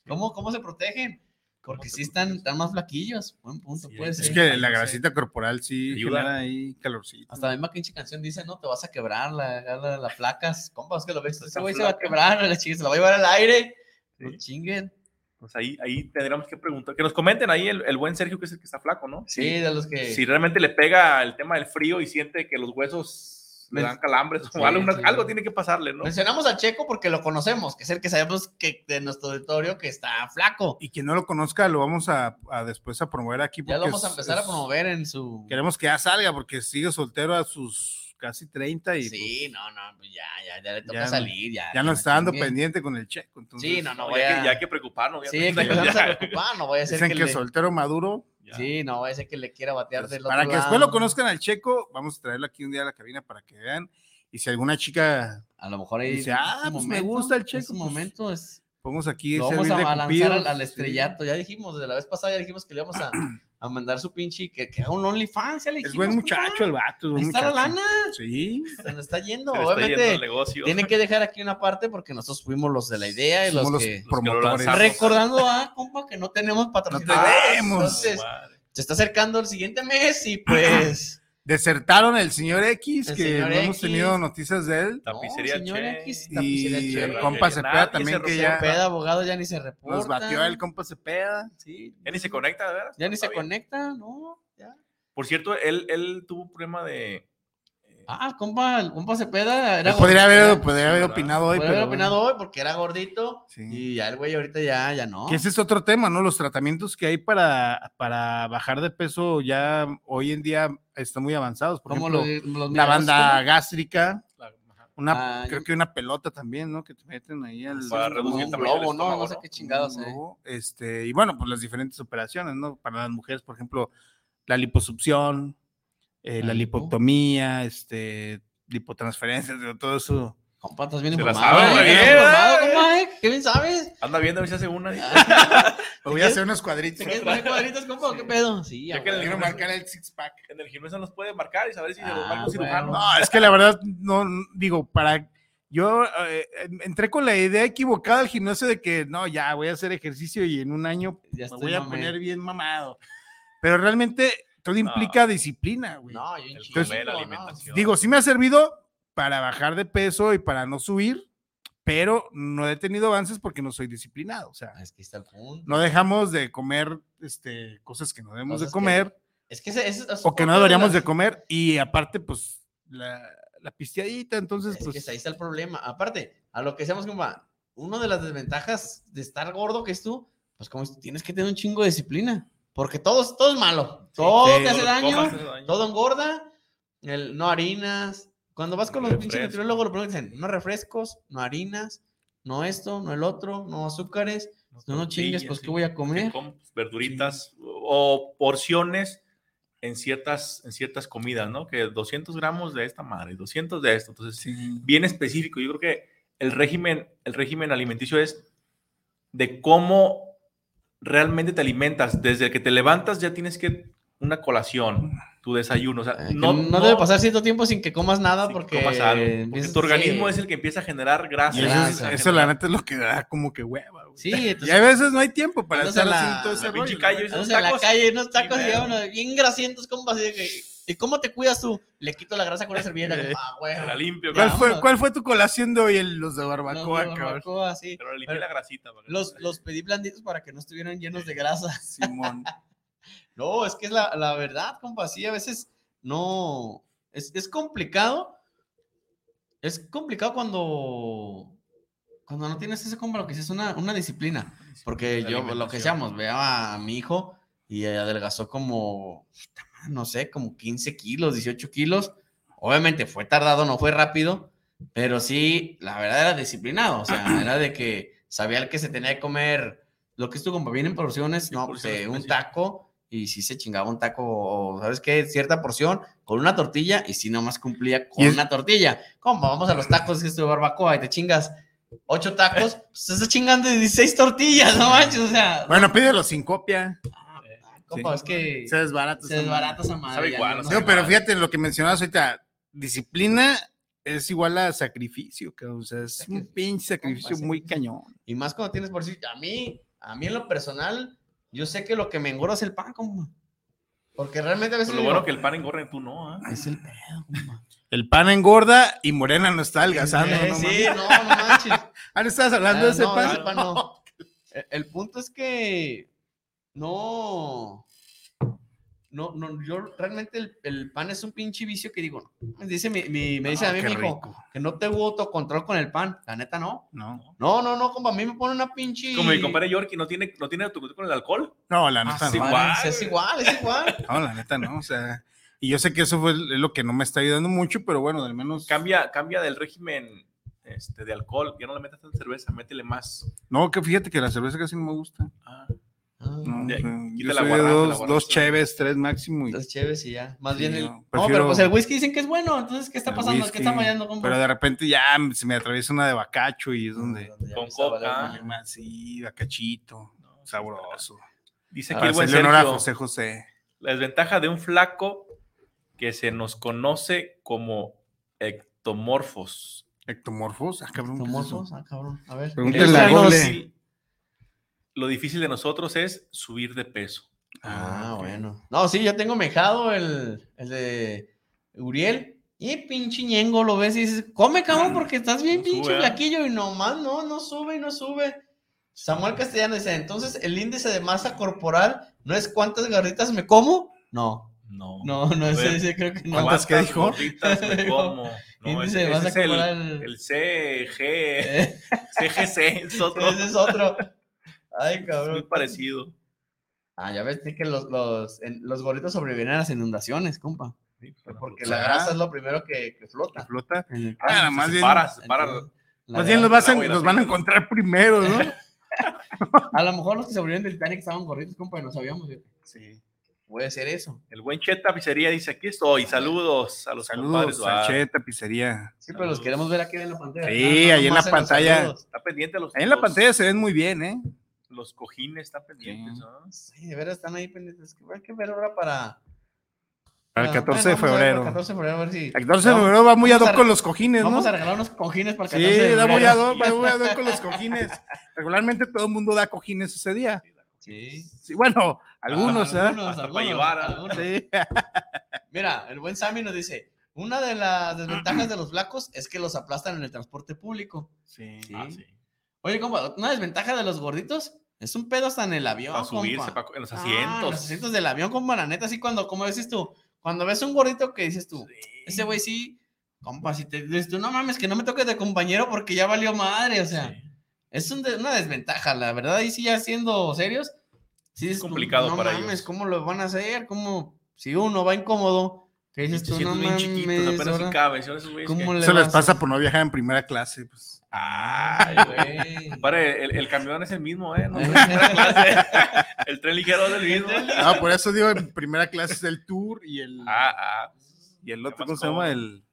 ¿Cómo, ¿Cómo se protegen? Porque sí están, están más flaquillos. Buen punto, Sí, puede es ser. Es que la grasita corporal sí Ayuda. ahí calorcito. Hasta la misma pinche canción dice, no, te vas a quebrar la, la, la placas. Compa, es que lo ves, ese güey se va a quebrar, la chingue, se la va a llevar al aire. Sí. No chinguen. Pues ahí, ahí tendríamos que preguntar, que nos comenten ahí el, el buen Sergio, que es el que está flaco, ¿no? Sí, de los que... Si realmente le pega el tema del frío y siente que los huesos le dan calambres Sí, o algo, sí. algo tiene que pasarle, ¿no? Mencionamos a Checo porque lo conocemos, que es el que sabemos que de nuestro auditorio que está flaco. Y quien no lo conozca, lo vamos a, a después a promover aquí. Ya lo vamos a es- empezar a promover en su... Queremos que ya salga porque sigue soltero a sus casi 30 y Sí, no, no, pues ya, ya, ya le toca Ya salir, ya. ya no está dando pendiente con el checo. Entonces, Sí, no, no, voy ya, a... que, ya hay que preocuparnos. ya Sí, que empezamos ya- a preocupar, no voy a ser Dicen que, que, le... soltero maduro. ya. Sí, no voy a ser que le quiera batear del para otro que después lo conozcan al checo, vamos a traerlo aquí un día a la cabina para que vean. Y si alguna chica, A lo mejor ahí... Dice, ah, pues me gusta el es Checo, su pues, momento es... pongamos aquí Lo vamos a, lanzar al, sí. estrellato. Ya dijimos, de la vez pasada ya dijimos que le íbamos a, a mandar su pinche, que, que haga un OnlyFans, Es buen muchacho el vato. es buen está la lana, Sí. se nos está yendo. Se le está yendo el Obviamente, negocio. tiene que dejar aquí una parte porque nosotros fuimos los de la idea y los, que... promotores. Recordando a, compa, que no tenemos patrocinadores. tenemos. Entonces, Madre. se está acercando el siguiente mes y pues... Desertaron el señor X, El que señor no hemos tenido noticias de él. Tapicería señor Che. X, tapicería Y Che. el compa Cepeda también, que ya Peda, abogado, ya ni se reporta. nos batió el compa Cepeda. Sí, Ya ni se conecta, veras. ya ni se bien. conecta, ¿no? Ya. Por cierto, él, él tuvo un problema de. Ah, compa, el compa Cepeda era Él podría gordito, haber, podría haber opinado hoy, Podría pero haber opinado hoy porque era gordito Sí. y ya el güey ahorita ya, ya no. Que ese es otro tema, ¿no? Los tratamientos que hay para, para bajar de peso ya hoy en día están muy avanzados. Por Como ejemplo, los, los la banda ¿cómo? gástrica, una, Ah, creo que una pelota también, ¿no? Que te meten ahí al Para reducir un globo, ¿no? No sé qué chingados, eh. Este, y bueno, pues las diferentes operaciones, ¿no? Para las mujeres, por ejemplo, la liposucción, eh, La lipo. lipotomía, este, lipotransferencias, todo eso. Compa, estás bien Se la informado. sabe, ¿eh? muy ¿Estás bien, informado, compa? ¿Qué bien sabes? Anda viendo a ver si hace una. Me voy a hacer unos cuadritos. ¿Te quieres poner cuadritos, compa? ¿Qué pedo? Sí, Ya que le. Quiero marcar el six pack. En el gimnasio nos puede marcar y saber si se Ah, lo marca un cirujano. bueno. No, es que la verdad, no, digo, para. Yo eh, entré con la idea equivocada al gimnasio de que no, ya voy a hacer ejercicio y en un año Ya me voy a mamé. poner bien mamado. Pero realmente todo implica disciplina, güey. No, yo comer, la no. alimentación. Digo, sí me ha servido para bajar de peso y para no subir, pero no he tenido avances porque no soy disciplinado. O sea, Es que está el punto. no dejamos de comer este, cosas que no debemos de que- comer Es que ese, ese es o que no deberíamos de comer y aparte, pues, la, la pisteadita, entonces, Es pues... que ahí está el problema. Aparte, a lo que decíamos, compa, una de las desventajas de estar gordo que es tú, pues como es- tienes que tener un chingo de disciplina. Porque todo, todo es malo. Todo sí. te hace daño, daño. todo engorda, el, no harinas. Cuando vas con los pinches nutriólogos, lo primero dicen, no refrescos, no harinas, no esto, no el otro, no azúcares. No, no chingues, pues, sí. ¿qué voy a Que comer? comas verduritas o porciones en ciertas, en ciertas comidas, ¿no? Que 200 gramos de esta madre, 200 de esto. Entonces, Sí. bien específico. Yo creo que el régimen, el régimen alimenticio es de cómo realmente te alimentas. Desde que te levantas ya tienes que una colación, tu desayuno. O sea, Eh, no, no, debe pasar cierto tiempo sin que comas nada porque, comas algo, porque empiezas- tu organismo sí. es el que empieza a generar grasa. Y eso, la neta es lo que da como que hueva, güey. Sí, Y a veces no hay tiempo para en la- todo ese rollo, calle, ¿no? en la tacos, calle, unos tacos y uno bien grasientos, compa, así de que, ¿y cómo te cuidas tú? Le quito la grasa con una servilleta, güey. La limpio, ¿Cuál fue. ¿Cuál fue tu colación de hoy? El- Los de Los barbacoa, de cabrón. barbacoa, sí. Pero le limpié la grasita. Los, no- los pedí blanditos para que no estuvieran llenos de grasa. Simón. No, es que es la, la verdad, compa, sí, a veces no, es, es complicado, es complicado cuando, cuando no tienes ese, compa, lo que es una, una disciplina, porque La yo, lo que decíamos, veo a mi hijo y adelgazó como, no sé, como 15 kilos, 18 kilos, obviamente fue tardado, no fue rápido, pero sí, la verdad era disciplinado, o sea, era de que sabía el que se tenía que comer, lo que es tu compa, vienen porciones, Sí, no, pues porciones eh, un taco, y sí se chingaba un taco, ¿sabes qué? Cierta porción con una tortilla, y sí nomás cumplía con una tortilla. ¿Cómo? Vamos a los tacos que es de barbacoa y te chingas ocho tacos, pues te estás chingando de 16 tortillas, no manches, o sea, Bueno, pídelo sin copia. Compa, es que Se desbarata. se desbarata esa madre. Sabe ya igual, no- no no- No, pero fíjate lo que mencionabas ahorita. Disciplina es igual a sacrificio, cabrón. O sea, es un pinche sacrificio muy cañón. Y más cuando tienes por decir, a mí, a mí en lo personal, yo sé que lo que me engorda es el pan, compa. Porque realmente a veces Pero lo digo, bueno que el pan engorda y tú no, ¿ah? es el pedo, compa. El pan engorda y Morena no está adelgazando. Eh, no sí, no, no manches. Ah, ¿no estabas hablando Ah, de ese no, pan? ese pan no. El, el punto es que no, no, no, yo realmente el, el pan es un pinche vicio que digo, no. Dice mi, mi- me dice a mí mi hijo que no tengo autocontrol con el pan. La neta, no. No, No, no, no, compa, a mí me pone una pinche. Como mi compadre Yorkie no tiene, no tiene autocontrol con el alcohol. no, la Ah, neta sí, no. igual, es igual, es igual. No, la neta no. O sea, y yo sé que eso fue lo que no me está ayudando mucho, pero bueno, al menos. Cambia, cambia del régimen este, de alcohol. Ya no le metas tanta cerveza, métele más. No, que fíjate que la cerveza casi no me gusta. Ah, Ah, No, Ya, o sea, quita yo soy dos, dos cheves, tres máximo. Y, Las chéves y ya. Más Sí, bien el. no, No, pero pues el whisky dicen que es bueno. Entonces, ¿qué está el pasando? ¿Qué está fallando? Pero de repente ya se me atraviesa una de bacacho y es donde. Ya Con coca. sí, bacachito. Sabroso. dice aquí Para el buen honor a Sergio. José José. La desventaja de un flaco que se nos conoce como ectomorfos. Ectomorfos. Ah, cabrón. Ectomorfos, ah, cabrón. A ver. Pregúntenle Es a Google. Lo difícil de nosotros es subir de peso. Ah, ok. bueno. No, sí, yo tengo mejado el, el de Uriel. Y pinche ñengo, lo ves y dices, come, cabrón, porque estás bien No pinche sube, ¿eh? flaquillo. Y nomás no, no sube y no sube. Samuel Castellano dice, entonces el índice de masa corporal no es cuántas garritas me como. No, No. no, no, A ese, creo que no. ¿Cuántas qué dijo? gorditas me como? No, Índice ese- de masa es el, corporal. el CG, CGC, es otro. ese es otro. Ay, Es muy cabrón. parecido. Ah, ya ves sí que los, los, en- los gorritos sobreviven a las inundaciones, compa. Sí, Porque flotar. la grasa es lo primero que, que flota. Flota. El Ah, caso. más se bien- para, se para. Entonces, Más bien los, vas a- van a encontrar primero, ¿no? A lo mejor los que sobrevivieron del Titanic estaban gorritos, compa, y no sabíamos. Sí. Puede ser eso. El buen Cheta Pizzería dice: Aquí estoy. Saludos a los compadres, Saludos, va. Salcheta, pizzería. Sí, pero los queremos ver aquí en la pantalla. Sí, No, no ahí en la pantalla. Está pendiente los. Ahí en la pantalla se ven muy bien, ¿eh? Los cojines están pendientes. Sí. ¿no? Sí, de veras están ahí pendientes. Hay que ver ahora para. Para el para- 14 de febrero. para El 14 de febrero, a ver si. El 14 de febrero va muy ad hoc con los cojines, ¿no? Vamos a regalar unos cojines para el 14 Sí, de da muy febrero. ad hoc, va muy ad hoc con los cojines. Regularmente todo el mundo da cojines ese día. Sí. Sí, bueno, algunos, ¿eh? Algunos, para algunos, llevar, ¿ah? algunos. Sí. Mira, el buen Sammy nos dice, una de las desventajas de los flacos es que los aplastan en el transporte público. Sí. Ah, sí. Oye, compa, una desventaja de los gorditos es un pedo hasta en el avión, Para subirse pa- en los Ah, asientos. en los asientos del avión, compa, la neta, así cuando, como dices tú, cuando ves un gordito que dices tú, ese güey sí, compa, si te dices tú, no mames, que no me toques de compañero porque ya valió madre, o sea, Sí. es un una desventaja, la verdad, ahí sí ya siendo serios, sí es complicado para ellos. ¿cómo lo van a hacer? ¿Cómo? Si uno va incómodo, que dices Se tú, no bien chiquitos, mames, apenas si ahora, caben. Son esos güeyes ¿cómo que- le Eso les pasa por no viajar en primera clase. Pues. Ay, güey. Compadre, el, el camión es el mismo, ¿eh? No es primera clase. el tren ligero es el mismo. Ah, por eso digo, en primera clase es el tour y el, Ah, ah. y el otro, ¿cómo se llama? El,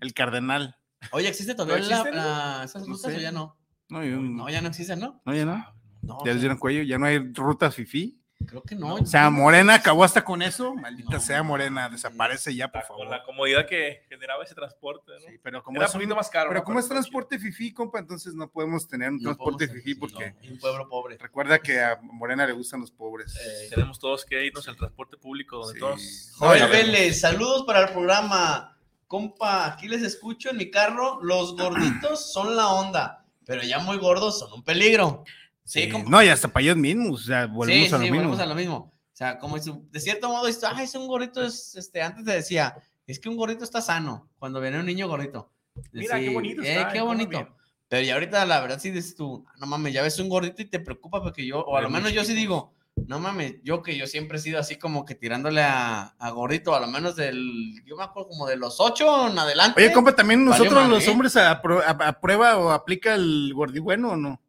el cardenal. Oye, ¿existe todavía ¿No la- la- esas No rutas sé. o ya no? No, yo- No, ya no existen, ¿no? no, ya no. No, Ya les dieron cuello, ya no hay rutas fifi. Creo que no. O sea, Morena acabó hasta con eso. Maldita No, sea Morena, desaparece ya, por La- Con favor. la comodidad que generaba ese transporte, ¿no? Sí, pero como Era es un poquito más caro. pero ¿no? como es transporte fifi, compa, entonces no podemos tener un No transporte sí, porque no, un pueblo pobre. recuerda que a Morena le gustan los pobres. Eh, Tenemos todos que irnos al transporte público donde Sí. todos. Joel. Vélez, saludos para el programa. Compa, aquí les escucho en mi carro. Los gorditos son la onda, pero ya muy gordos son un peligro. Sí, compa. No, y hasta para ellos mismos, o sea, volvemos sí, a lo sí, mismo. volvemos a lo mismo. O sea, como de cierto modo, dices, ay, es un gordito, es, este, antes te decía, es que un gordito está sano, cuando viene un niño gordito. Mira, qué bonito eh, está, qué bonito. Pero ya ahorita, la verdad, sí dices tú, no mames, ya ves un gordito y te preocupa porque yo, o a lo menos yo sí digo, no mames, yo que yo siempre he sido así como que tirándole a, a gordito, a lo menos del, yo me acuerdo como de los ocho en adelante. Oye, compa, también nosotros los ¿eh? hombres a, pro- a- a prueba o aplica el gordibueno o no.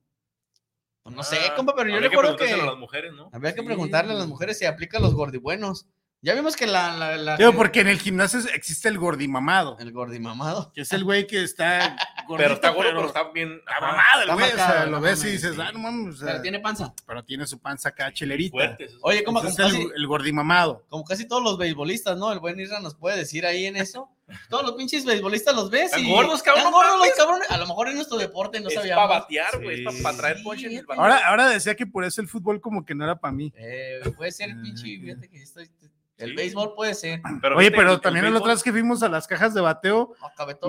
No sé, Ah, compa, pero yo recuerdo que, a las mujeres, ¿no? habría que preguntarle a las mujeres si aplica los gordibuenos. Ya vimos que la, la, la- Digo, porque en el gimnasio existe el gordimamado, el gordimamado. que es el güey que está gordito, Pero está bueno, pero está bien. está ajá, mamado el güey, o sea, lo ves y dices, sí. ah, no mames, o sea, Pero tiene panza. pero tiene su panza acá chelerita. fuertes. Oye, Ese como es el, casi, el gordimamado. como casi todos los beisbolistas, ¿no? El buen Isra nos puede decir ahí en eso. Todos los pinches beisbolistas los ves y... gordos, cabrón, gordos los cabrones. A lo mejor en nuestro deporte no es sabíamos. para batear, güey. Sí. Es para traer ponche en el bateo. Ahora, ahora decía que por eso el fútbol como que no era para mí. Eh, puede ser el pinche, fíjate que estoy... El Sí. béisbol puede ser. Oye, pero el- el también la otra vez que fuimos a las cajas de bateo,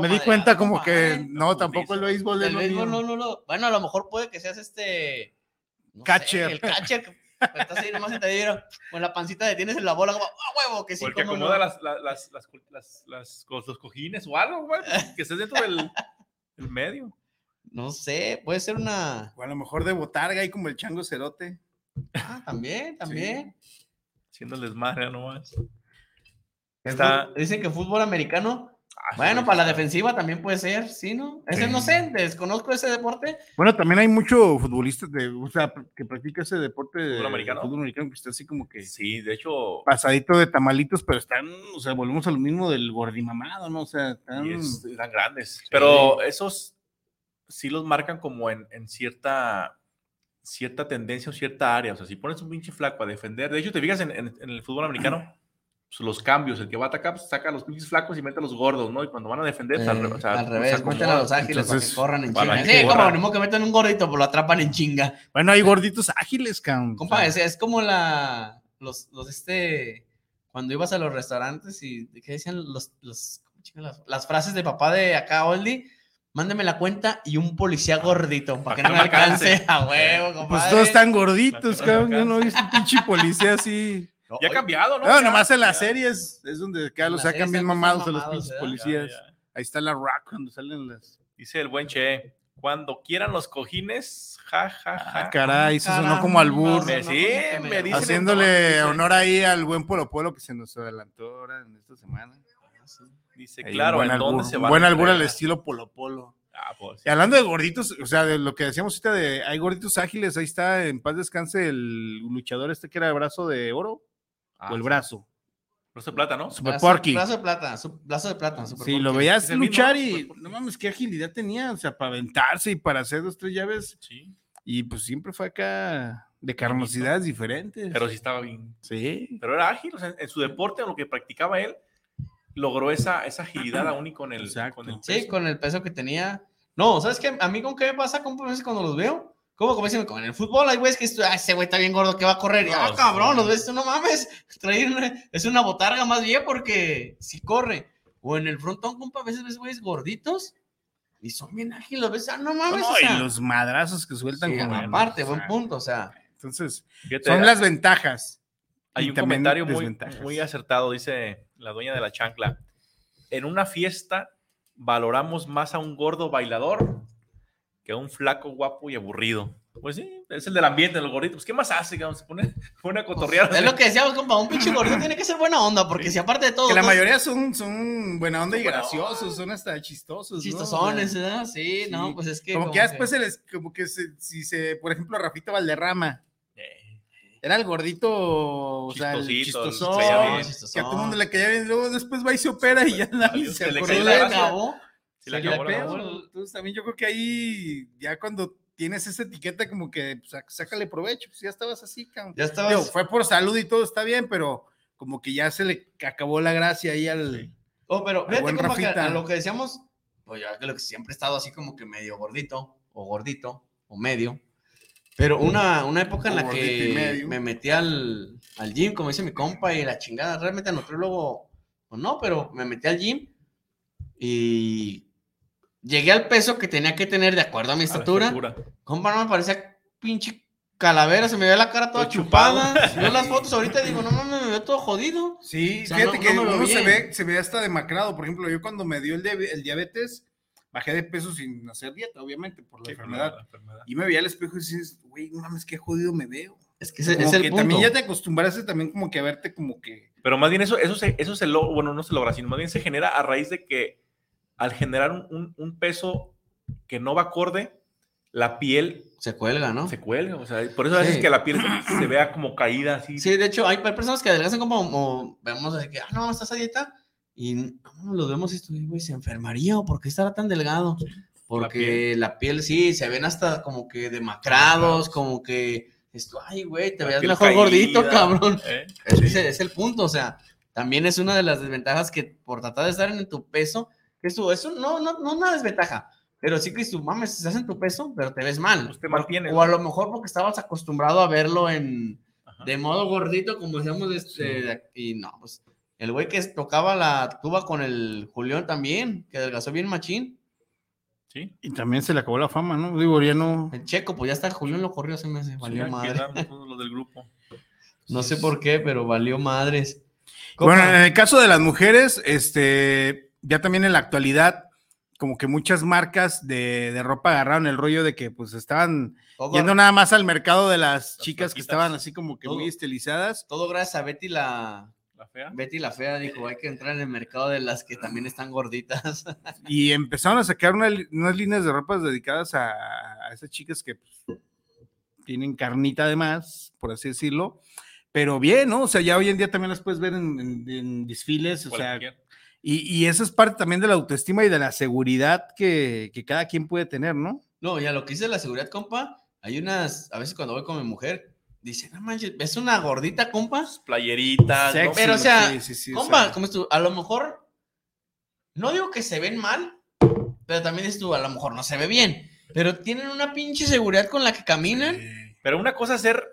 me di cuenta como que no, tampoco el béisbol es El lo béisbol no, no, no. Bueno, a lo mejor puede que seas este... no sé, Catcher. el catcher. que Estás ahí nomás sentadillo, con la pancita detienes en la bola como, ¡ah, huevo! Que sí, O el que cómo no. acomoda las, las, las, las, las- las- los cojines o algo, güey. Que estés dentro del, del medio. No sé, puede ser una... O a lo mejor de botarga ahí como el chango cerote. Ah, también, también. Siendo el desmadre nomás. Está- Dicen que fútbol americano, Ah, bueno, sí, para la defensiva también puede ser, ¿sí, no? Ese Sí. no sé, desconozco ese deporte. Bueno, también hay mucho futbolista de, o sea, que practica ese deporte de ¿Fútbol americano? fútbol americano que está así como que Sí, de hecho, pasadito de tamalitos, pero están, o sea, volvemos a lo mismo del gordimamado, ¿no? O sea, están... es- están grandes. Pero esos sí los marcan como en, en cierta cierta tendencia o cierta área. O sea, si pones un pinche flaco a defender, de hecho, te fijas en, en- en el fútbol americano, pues, los cambios, el que va a atacar, pues, saca a los pinches flacos y mete a los gordos, ¿no? Y cuando van a defender, pues, al, Eh, o sea, al se revés, meten a los ágiles para que Entonces, corran en para chinga. Sí, como corran. modo que metan un gordito, pues lo atrapan en chinga. Bueno, hay gorditos ágiles, cabrón. Compa, O sea, es, es como la. Los, los este. Cuando ibas a los restaurantes y. ¿Qué decían los. los ¿cómo chinga las, las frases de papá de acá, Oldie? Mándame la cuenta y un policía gordito para que no me alcance. alcance. A huevo, compadre. Pues todos están gorditos, cabrón. Yo no he visto un pinche policía así. No, Ya ha cambiado, ¿no? No, nomás en las series es donde acá En los sacan bien mamados a los policías. ya, ya. Ahí está la rock cuando salen las. Dice el buen Che, cuando quieran los cojines, ja, ja, ja. Ah, caray, eso sonó como albur. Me- sí, me dicen Haciéndole honor ahí al buen Polo Polo que se nos adelantó ahora en esta semana. Dice, Ahí claro, ¿en dónde albur, se un va buen a albur al estilo Polo Polo. Ah, pues, Y hablando de gorditos, o sea, de lo que decíamos ahorita de hay gorditos ágiles, ahí está en paz descanse el luchador este que era el brazo de oro ah, o el sí. brazo. Brazo de plata, ¿no? Super Brazo, Porky. brazo de plata, su- brazo de plata. Super Sí, lo veías mismo, luchar y Super no mames, qué agilidad tenía, o sea, para aventarse y para hacer dos, tres llaves. Sí. Y pues siempre fue acá de carnosidades diferentes. Pero sí estaba bien. sí. Pero era ágil, o sea, en su deporte, en lo que practicaba él, logró esa, esa agilidad aún y con el, con el Sí, peso. con el peso que tenía. No, ¿sabes qué? A mí con qué me pasa compa, a veces cuando los veo. ¿Cómo? Como dicen, como en el fútbol hay güeyes que esto- ah, ese güey está bien gordo que va a correr. Y, ah, sí. cabrón, los ves, tú no mames. Trae una- es una botarga más bien porque si corre. O en el frontón, compa, a veces ves güeyes gorditos y son bien ágiles. A veces, ah, no mames. No, o sea, y los madrazos que sueltan sí, como aparte, buen punto. O sea, Entonces, son las ventajas. Hay un comentario muy, muy acertado, dice la dueña de la chancla. En una fiesta valoramos más a un gordo bailador que a un flaco guapo y aburrido. Pues sí, es el del ambiente, los gorditos. Pues, ¿qué más hace? Se pone, pone a cotorrear. es lo que decíamos, compa. Un pinche gordito tiene que ser buena onda porque si aparte de todo. Que la todos mayoría son, son buena onda y graciosos, son hasta chistosos. ¿no? Chistosones, O sea, ¿verdad? Sí, sí. no, pues es que. como que ya después se les, como que se- si se, por ejemplo, Rafita Valderrama, era el gordito, o sea, el el chistosón, bien. que a todo el mundo le caía bien, luego después va y se opera y ya nadie se se le acordó de acabó. sí Se le acabó la. Entonces también yo creo que ahí, ya cuando tienes esa etiqueta, como que pues, sácale provecho, pues ya estabas así, cabrón. Ya estabas. Digo, fue por salud y todo está bien, pero como que ya se le acabó la gracia ahí al... Oh, pero fíjate buen compa, que a lo que decíamos, pues ya que lo que siempre he estado así como que medio gordito, o gordito, o medio. Pero una, una época en la que me metí al, al gym, como dice mi compa, y la chingada, realmente al nutriólogo, pues no, pero me metí al gym y llegué al peso que tenía que tener de acuerdo a mi estatura. Compa, no me parecía pinche calavera, se me veía la cara toda Todo chupado. chupada. Veo las fotos ahorita digo, no mames, me veo todo jodido. Sí, O sea, fíjate no- que no uno se ve, se ve hasta demacrado. Por ejemplo, yo cuando me dio el diabetes, bajé de peso sin hacer dieta, obviamente, por la Sí, enfermedad. la enfermedad. Y me veía al espejo y dices, güey, no mames, qué jodido me veo. Es que ese es el que punto. también ya te acostumbraste también como que a verte como que... Pero más bien eso, eso se, eso se logra, bueno, no se logra, sino más bien se genera a raíz de que al generar un, un- un peso que no va acorde, la piel Se cuelga, ¿no? se cuelga. O sea, por eso a veces Sí. que la piel se, se vea como caída así. Sí, de hecho, hay personas que adelgazan como, como vemos así que, ah, no, estás a dieta, y no, los vemos y esto, güey, se enfermaría o por qué estará tan delgado. Porque la piel, sí, se ven hasta como que demacrados, como que esto, ay, güey, te La veas piel mejor gordito, caída, cabrón. ¿eh? Es, ese es el punto, o sea, también es una de las desventajas que por tratar de estar en tu peso, que eso, eso no, no, no una desventaja, pero sí que tú mames, estás en tu peso, pero te ves mal. Pues te mantienes, O a lo mejor porque estabas acostumbrado a verlo en, Ajá. de modo gordito, como decíamos, este, y no, pues el güey que tocaba la tuba con el Julián también, que adelgazó bien machín. Sí. Y también se le acabó la fama, ¿no? Digo, ya no... El checo, pues ya está, Julián lo corrió, hace, valió Sí, madre. quedamos todos los del grupo. No sé por qué, pero valió madres. Bueno, en el caso de las mujeres, este, ya también en la actualidad, como que muchas marcas de, de ropa agarraron el rollo de que pues estaban todo, yendo nada más al mercado de las Las chicas que estaban así como que Todo. muy estilizadas. todo gracias a Betty la, La fea. Betty la fea, dijo, hay que entrar en el mercado de las que también están gorditas. Y empezaron a sacar una unas líneas de ropas dedicadas a, a esas chicas que pues, tienen carnita además, por así decirlo. Pero bien, ¿no? O sea, ya hoy en día también las puedes ver en, en- en desfiles, o sea, y, y eso es parte también de la autoestima y de la seguridad que, que cada quien puede tener, ¿no? No, ya lo que dice la seguridad, compa, hay unas, a veces cuando voy con mi mujer, dice, no manches, ¿ves una gordita, compa? Playeritas, ¿no? Sexy, Pero, o sea, sí, sí, sí, o compa, sea, ¿cómo es tú? A lo mejor, no digo que se ven mal, pero también dices tú, a lo mejor no se ve bien, pero tienen una pinche seguridad con la que caminan. Pero una cosa es ser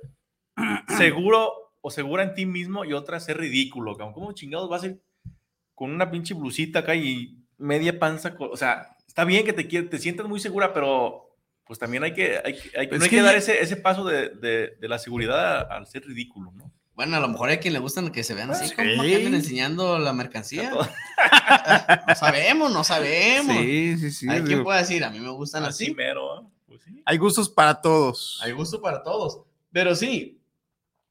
seguro o segura en ti mismo y otra es ser ridículo, cabrón. ¿Cómo chingados vas a ir con una pinche blusita acá y media panza? O sea, está bien que te, te sientas muy segura, pero pues también hay que, hay, hay Pues no hay que que dar ya- ese, ese paso de, de- de la seguridad al ser ridículo, ¿no? Bueno, a lo mejor hay quien le gustan que se vean así, Sí. compa, que anden enseñando la mercancía. No sabemos, no sabemos. Sí, sí, sí. hay quien pueda decir, a mí me gustan Así así. mero, ¿eh? Pues sí. Hay gustos para todos. Hay gusto para todos. Pero sí,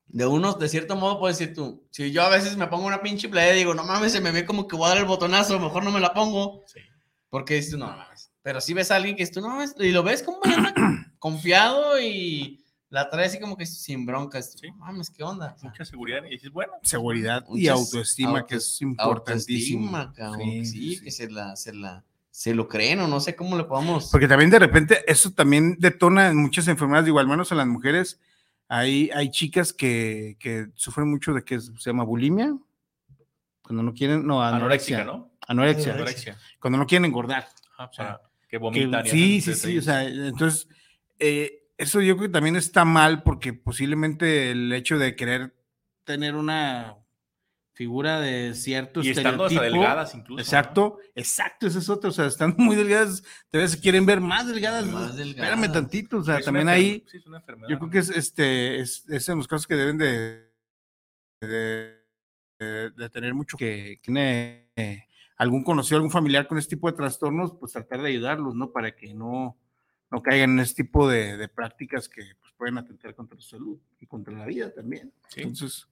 de unos, de cierto modo, puedes decir tú, si yo a veces me pongo una pinche playa y digo, no mames, se me ve como que voy a dar el botonazo, mejor no me la pongo. Sí. Porque dices tú, no mames. Pero si ves a alguien que es tú, no mames, y lo ves como confiado y la trae así como que sin broncas. Sí. Mames, ¿qué onda? Mucha seguridad. Y dices, bueno, Seguridad y autoestima, auto- que es importantísimo. autoestima, cabrón. Sí, Sí, sí, sí. que se la, se la, se lo creen o no sé cómo le podamos. Porque también de repente eso también detona en muchas enfermedades, digo, al menos en las mujeres, hay, hay chicas que, que sufren mucho de que se llama bulimia, cuando no quieren, no, anorexia, ¿no? anorexia, Anorexia. cuando no quieren engordar. Ajá, sea, para que Que- vomitan. y sí, sí, sí, o sea, entonces, eh, eso yo creo que también está mal porque posiblemente el hecho de querer tener una figura de cierto Y estando hasta estereotipo, delgadas incluso. Exacto, exacto, ese es otro, o sea, están muy delgadas, te ves, quieren ver más delgadas, Más espérame delgadas. tantito, o sea, Es también ahí, sí, es una enfermedad. yo creo que es, este, es, es en los casos que deben de, de, de- de tener mucho que eh, algún conocido, algún familiar con este tipo de trastornos, pues tratar de ayudarlos, ¿no? Para que no, no caigan en este tipo de, de prácticas que pues, pueden atentar contra su salud y contra la vida también. Sí. Entonces,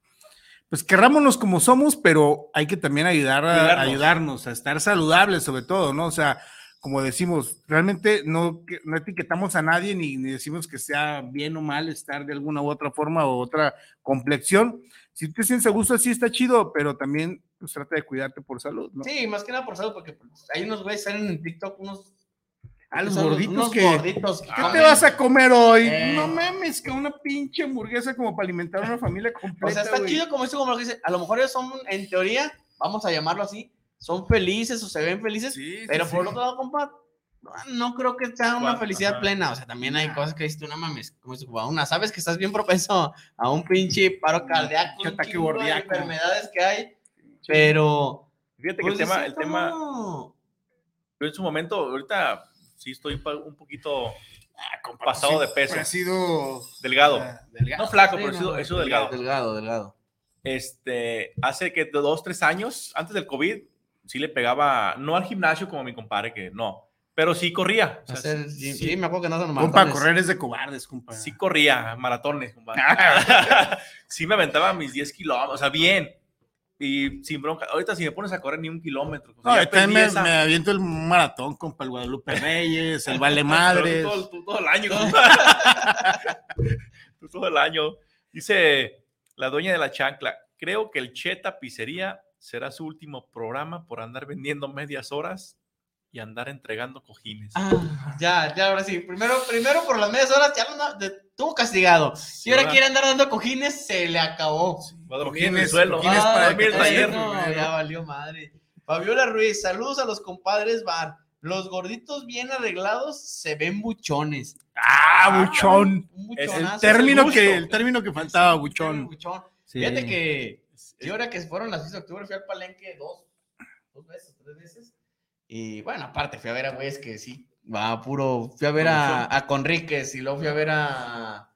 pues querrámonos como somos, pero hay que también ayudar a ayudarnos, a estar saludables sobre todo, ¿no? O sea, como decimos, realmente no, no etiquetamos a nadie ni, ni decimos que sea bien o mal estar de alguna u otra forma o otra complexión. Si te sientes a gusto así está chido, pero también pues trata de cuidarte por salud, ¿no? Sí, más que nada por salud, porque pues, hay unos güeyes salen en TikTok, unos. Ah, los gorditos unos que- gorditos que ¿Qué te comen. vas a comer hoy? Eh. No mames, que una pinche hamburguesa como para alimentar a una familia completa. O sea, está güey. chido como esto, como lo que dice. A lo mejor ellos son, en teoría, vamos a llamarlo así, son felices o se ven felices, Sí, sí, pero sí. por otro lado, compa, no creo que sea una Ajá. felicidad plena. O sea, también hay cosas que dices tú, no mames, como dices, como una, sabes que estás bien propenso a un pinche paro cardíaco, un ataque chingo de enfermedades que hay, pero. Fíjate que pues, el tema, el tema, yo en su momento, ahorita sí estoy un poquito Ah, pasado pues, de peso. Ha sido delgado. ah, delgado. No flaco, sí, pero no, he sido- he sido delgado. Delgado, delgado. Este, hace que dos, tres años, antes del COVID, sí le pegaba, no al gimnasio como mi compadre, que no, pero sí corría. O sea, Hacer- sí, sí, sí, me acuerdo que no son Compa, correr es de cobardes, compa. sí corría maratones, compadre. sí me aventaba mis 10 kilómetros, o sea, bien. Y sin bronca. Ahorita si me pones a correr ni un kilómetro. o sea, No, perdí me, esa- me aviento el maratón, compa, el Guadalupe Reyes, el Vale Madres. tú Todo, todo el año. Tú todo el año. Dice la dueña de la chancla, creo que el Che Tapicería será su último programa por andar vendiendo medias horas y andar entregando cojines. Ah, ya, ya, ahora sí. Primero, primero por las medias horas ya lo de- estuvo castigado. Sí, Y ahora ¿verdad? quiere andar dando cojines, se le acabó. En el Cojines, suelo. cojines Ah, para dormir no, ya valió madre. Fabiola Ruiz, saludos a los compadres Bar. Los gorditos bien arreglados se ven buchones. Ah, buchón. Un Es el término, que, el término que faltaba, buchón. buchón. Sí. Fíjate que yo ahora que fueron las 6 de octubre fui al palenque dos, dos veces, tres veces. Y bueno, aparte fui a ver a güeyes que sí, va puro. Fui a ver a, a Conríquez y luego fui a ver a,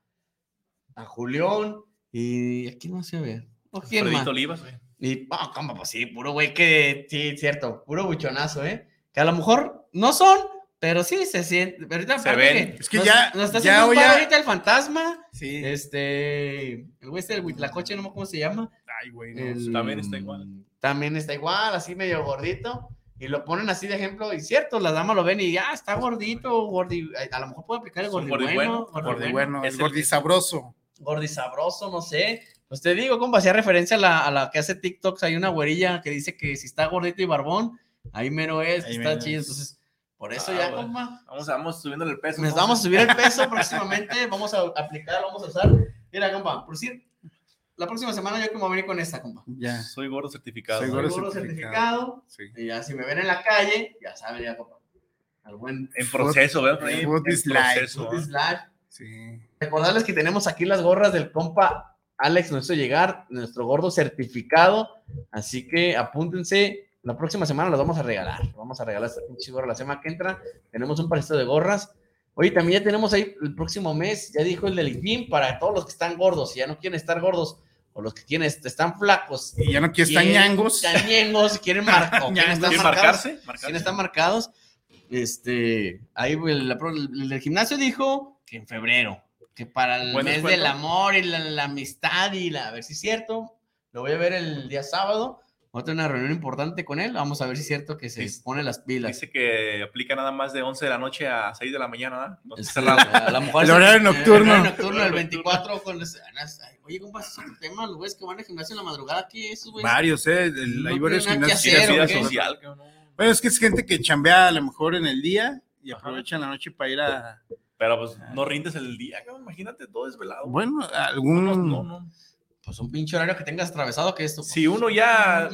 a Julián. Y aquí no sé a ver. ¿O quién más? Fredito Olivas, güey. Y, oh, compa, pues sí, puro güey que, sí, cierto, puro buchonazo, ¿eh? Que a lo mejor no son, pero sí se siente. pero ahorita Se ven. Es que nos- ya- Nos está ya ahorita el fantasma. Sí. Este. El güey este del Huitlacoche, no acuerdo cómo se llama. Ay, güey, no. El- también está igual. También está igual, así medio gordito. Y lo ponen así de ejemplo, y cierto, las damas lo ven y ya está gordito, gordi. A lo mejor puede aplicar el gordi bueno, gordibueno, Gordi bueno, Es el gordi sabroso. gordi sabroso, no sé. Pues te digo, compa, hacía referencia a la, a la que hace TikToks. Hay una güerilla que dice que si está gordito y barbón, ahí mero es, Ahí está mero chido. es. Entonces, Por eso Ah, ya, bueno. compa. Vamos, vamos subiéndole el peso. Nos ¿no? vamos a subir el peso próximamente. Vamos a aplicar, vamos a usar. Mira, compa, por decir, la próxima semana yo a venir con esta, compa. Ya. Soy gordo certificado. Soy Soy gordo certificado. certificado. Sí. Y ya si me ven en la calle, ya saben, ya, compa. Al buen En proceso, ¿verdad? En proceso. Sí. Recordarles que tenemos aquí las gorras del compa Alex nos hizo llegar, nuestro gordo certificado. Así que apúntense. La próxima semana las vamos a regalar. Vamos a regalar esta pinche gorra la semana que entra. Tenemos un parecito de gorras. Oye, también ya tenemos ahí el próximo mes, ya dijo el del gym, para todos los que están gordos y ya no quieren estar gordos, o los que quieren, est- están flacos. Y ya no quieren estar quieren- ñangos. Están ñengos, quieren marcar. Ñangos. están ¿Quieren marcados. marcarse? ¿Marcarse? ¿Quiénes están marcados? Este, ahí el, el del gimnasio dijo que en febrero, que para el Buen mes descuento. del amor y la, la amistad y la, a ver si es cierto, lo voy a ver el día sábado, voy a tener una reunión importante con él, vamos a ver si es cierto que se Dice- pone las pilas. Dice que aplica nada más de 11 de la noche a 6 de la mañana, ¿verdad? No está cerrado. a lo mejor El es- horario nocturno. El horario nocturno, el 24 con los- Oye, compa, es otro tema, los güeyes que van al gimnasio en la madrugada, ¿qué es eso, güey? Varios, ¿eh? El- No hay varios gimnasios. social. Bueno, es que es gente que chambea a lo mejor en el día y Ajá. aprovechan la noche para ir a. Pero pues no rindes el día, imagínate todo desvelado. Bueno, no, algún. no, no. Pues un pinche horario que tengas atravesado que esto. Si uno ya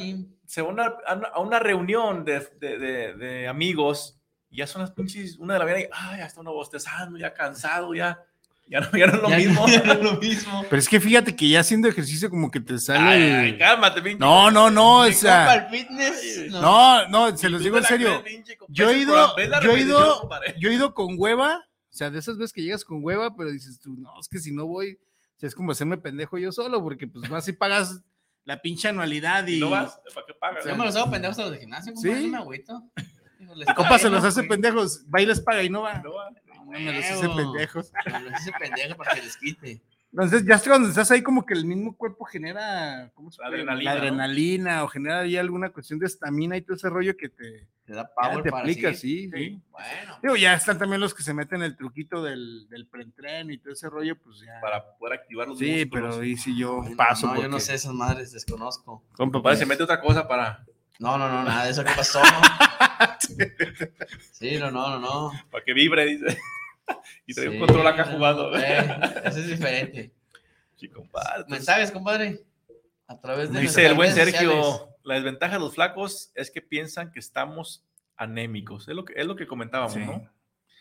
se va a una, a reunión de, de- de- de amigos, y ya son las pinches una de la mañana y ay, ya está uno bostezando, ya cansado, ya, ya, no, ya no es lo Ya- mismo. ya no es lo mismo. Pero es que fíjate que ya haciendo ejercicio, como que te sale. Ay, ay, cálmate, pinche. No, no, no, o sea. compa, el fitness. no. No, no, se los digo en serio. pinche, Yo he ido, programa, ves la yo he ido, yo he ido con hueva, o sea, de esas veces que llegas con hueva, pero dices tú, no, es que si no voy, sea, es como hacerme pendejo yo solo, porque pues vas y pagas la pinche anualidad y, Y no vas, ¿para qué pagas? Yo me los hago pendejos a los de gimnasio, compa, Sí. me agüito. Y compa se los ¿no? hace pendejos, va y les paga y no va. No va. No, me los hace Huevo. pendejos. Me los hace pendejos para que les quite. Entonces, ya cuando estás ahí, como que el mismo cuerpo genera, ¿cómo se La puede? adrenalina, La ¿no? adrenalina, o genera ahí alguna cuestión de estamina y todo ese rollo que te, Te da power te para aplica, sí, sí. Bueno. Digo, ya están también los que se meten el truquito del, del preentreno y todo ese rollo, pues ya. Para poder activar los Sí, músculos. pero ahí sí yo paso. No, yo no sé esas madres, desconozco. Compadre, pues, se mete otra cosa para, No, no, no, nada de eso que pasó. Sí, no, no, no, no. para que vibre, dice. Y trae Sí, un control acá no, jugando. eh, eso es diferente. Sí, compadre. Mensajes, compadre. A través de Dice el buen Sergio, sociales. la desventaja de los flacos es que piensan que estamos anémicos. Es lo que, es lo que comentábamos, Sí. ¿no?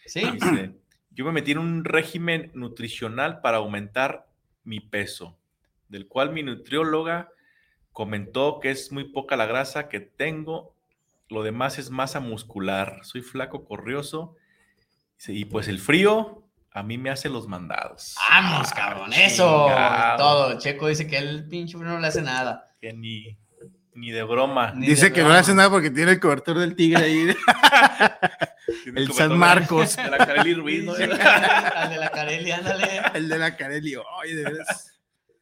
Sí, Dice, yo me metí en un régimen nutricional para aumentar mi peso, del cual mi nutrióloga comentó que es muy poca la grasa que tengo, lo demás es masa muscular, soy flaco, corrioso, Y pues el frío a mí me hace los mandados. Vamos, Ah, cabrón, eso. chingado, Todo. Checo dice que el pinche no le hace nada. Que ni, ni de broma. Ni Dice de que no le hace nada porque tiene el cobertor del tigre ahí. El San de- Marcos. De la Kareli Ruiz, ¿no? Al de la Carelli, ándale. el de la Carelli. Oye, de veras.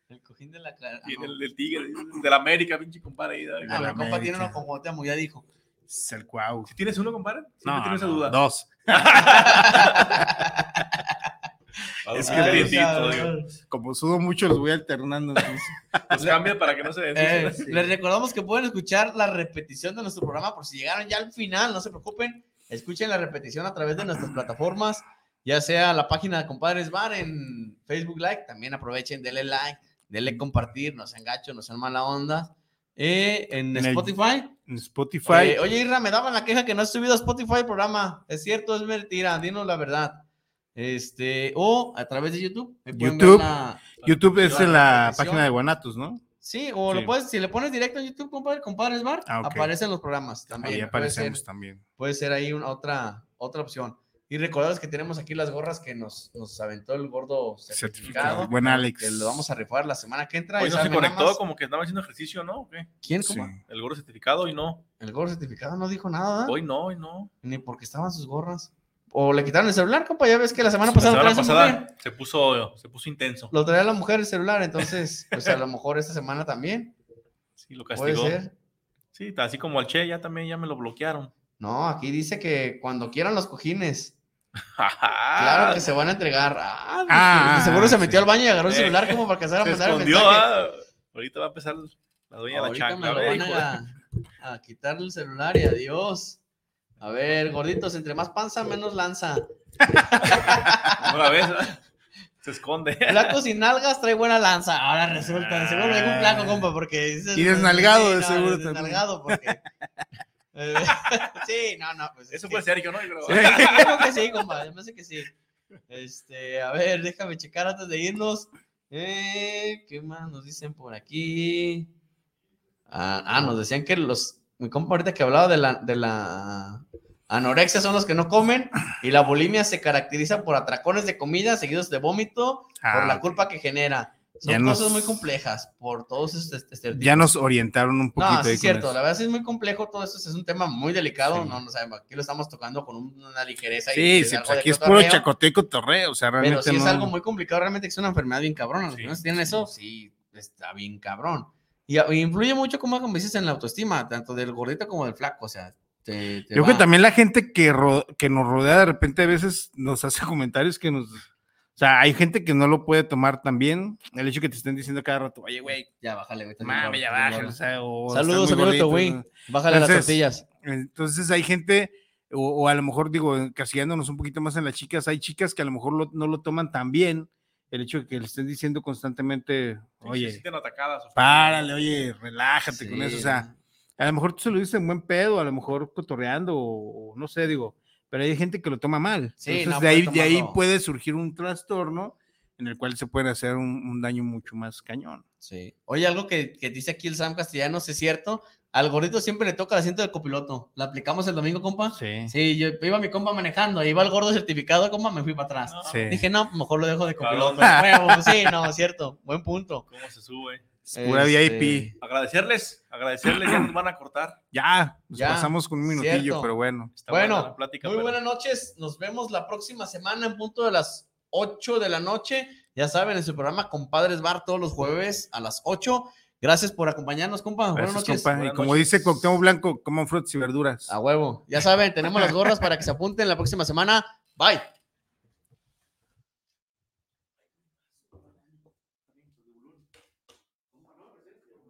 El cojín de la Carelli. Tiene el del Tigre, de la América, pinche compadre. ahí, ahí. A ver, la compa tiene uno con Cuauhtémoc, ya dijo. Es el cuau. ¿Sí ¿Tienes uno, compadre? Siempre No, esa no, duda. dos. Es que que Ay, bendito, digo. Como sudo mucho, los voy alternando. entonces. Pues cambia para que no se Eh. Les recordamos que pueden escuchar la repetición de nuestro programa por si llegaron ya al final, no se preocupen. Escuchen la repetición a través de nuestras plataformas, ya sea la página de Compadres Bar en Facebook Like, también aprovechen, denle like, denle compartir, no sean gachos, no sean mala onda. Eh, en En el- Spotify. En Spotify. Eh, oye, Irra, me daban la queja que no has subido a Spotify el programa. ¿Es cierto? ¿Es mentira? Dinos la verdad. Este, o a través de YouTube. YouTube. la- YouTube es la en la repetición. página de Guanatos, ¿no? Sí, o Sí. lo puedes, si le pones directo en YouTube, compadre, compadres bar, Ah, aparecen los programas también. Ahí puede, aparecemos ser, también. puede ser ahí una, otra, otra opción. Y recordaros que tenemos aquí las gorras que nos, nos aventó el gordo certificado. Certificado. Buen Alex. Que lo vamos a rifar la semana que entra. Hoy y no se conectó, más- como que estaba haciendo ejercicio, ¿no? ¿O qué? ¿Quién, Sí. compa? El gorro certificado y no. El gordo certificado no dijo nada. Hoy no, hoy no. ni porque estaban sus gorras. O le quitaron el celular, compa. Ya ves que la semana La pasada, semana su mujer. pasada se puso, se puso intenso. lo traía la mujer el celular, entonces, pues a lo mejor esta semana también. Sí, lo Puede castigó. ser. Sí, así como al Che, ya también ya me lo bloquearon. No, aquí dice que cuando quieran los cojines. Claro que se van a entregar. Ah, Ah, de seguro se metió sí. al baño y agarró el celular como para que se a Se mandar el escondió, mensaje. ah. Ahorita va a empezar la dueña de la chancla. me lo ve, van hijo. a, a quitar el celular y adiós. A ver, gorditos, entre más panza, menos lanza. ¿No la ves? Se esconde. Flaco sin nalgas trae buena lanza. Ahora resulta, seguro me un flaco, compa, porque. Y desnalgado, Sí, de no, seguro también. Desnalgado, porque. Sí, no, no, pues. es Eso que- puede ser yo, ¿no? Yo creo. Sí, yo creo que sí, compa, me parece que sí. Este, a ver, déjame checar antes de irnos. Eh, ¿Qué más nos dicen por aquí? Ah, ah, nos decían que los. Mi compa ahorita que hablaba de la, de la anorexia son los que no comen y la bulimia se caracteriza por atracones de comida seguidos de vómito por Ah, la ok. culpa que genera. Son Ya nos- cosas muy complejas por todos estos estereotipos. Ya nos orientaron un poquito. No, sí es cierto, eso. la verdad sí es muy complejo, todo esto es un tema muy delicado, Sí. no, no sabemos, aquí lo estamos tocando con una ligereza. y Sí, es sí, pues aquí es puro chacoteo y cotorreo, o sea, realmente Pero sí es algo muy complicado, realmente es una enfermedad bien cabrona, los Sí. que tienen eso, sí, está bien cabrón. Y, y influye mucho, como como dices, en la autoestima, tanto del gordito como del flaco, o sea, te, te Yo creo que también la gente que, que nos rodea de repente a veces nos hace comentarios que nos... O sea, hay gente que no lo puede tomar tan bien. El hecho que te estén diciendo cada rato, oye, güey, Ya, bájale, güey. gordo, ya gordo. O sea, o Saludos, amigo Towin. Bájale las tortillas. Entonces hay gente, o, o a lo mejor digo, encasillándonos un poquito más en las chicas, hay chicas que a lo mejor lo- no lo toman tan bien. El hecho de que le estén diciendo constantemente, oye, atacadas. párale, oye, relájate con eso. O sea, a lo mejor tú se lo dices en buen pedo, a lo mejor cotorreando, o, o no sé, digo, pero hay gente que lo toma mal. Sí, Entonces, no de, ahí, puede de ahí puede surgir un trastorno en el cual se puede hacer un, un daño mucho más cañón. Sí. Oye, algo que, que dice aquí el Sam Castellanos es cierto. Al gordito siempre le toca el asiento del copiloto. ¿La aplicamos el domingo, compa? Sí. Sí, yo iba mi compa manejando, iba el gordo certificado, compa, me fui para atrás. No, Sí. Dije, no, mejor lo dejo de Claro. copiloto. Sí, no, cierto. Buen punto. ¿Cómo se sube? Pura Este, VIP. Agradecerles, agradecerles, ya nos van a cortar. Ya, nos Ya, pasamos con un minutillo, cierto. pero bueno. Está Bueno, buena la plática, Muy pero- buenas noches. Nos vemos la próxima semana en punto de las 8 de la noche. Ya saben, en su programa Compadres Bar todos los jueves a las 8. Gracias por acompañarnos, compa. buenas Gracias, noches. compa. Y Buenas como noches. dice Cuauhtémoc Blanco, coman frutas y verduras. A huevo. Ya saben, tenemos las gorras para que se apunten la próxima semana. Bye.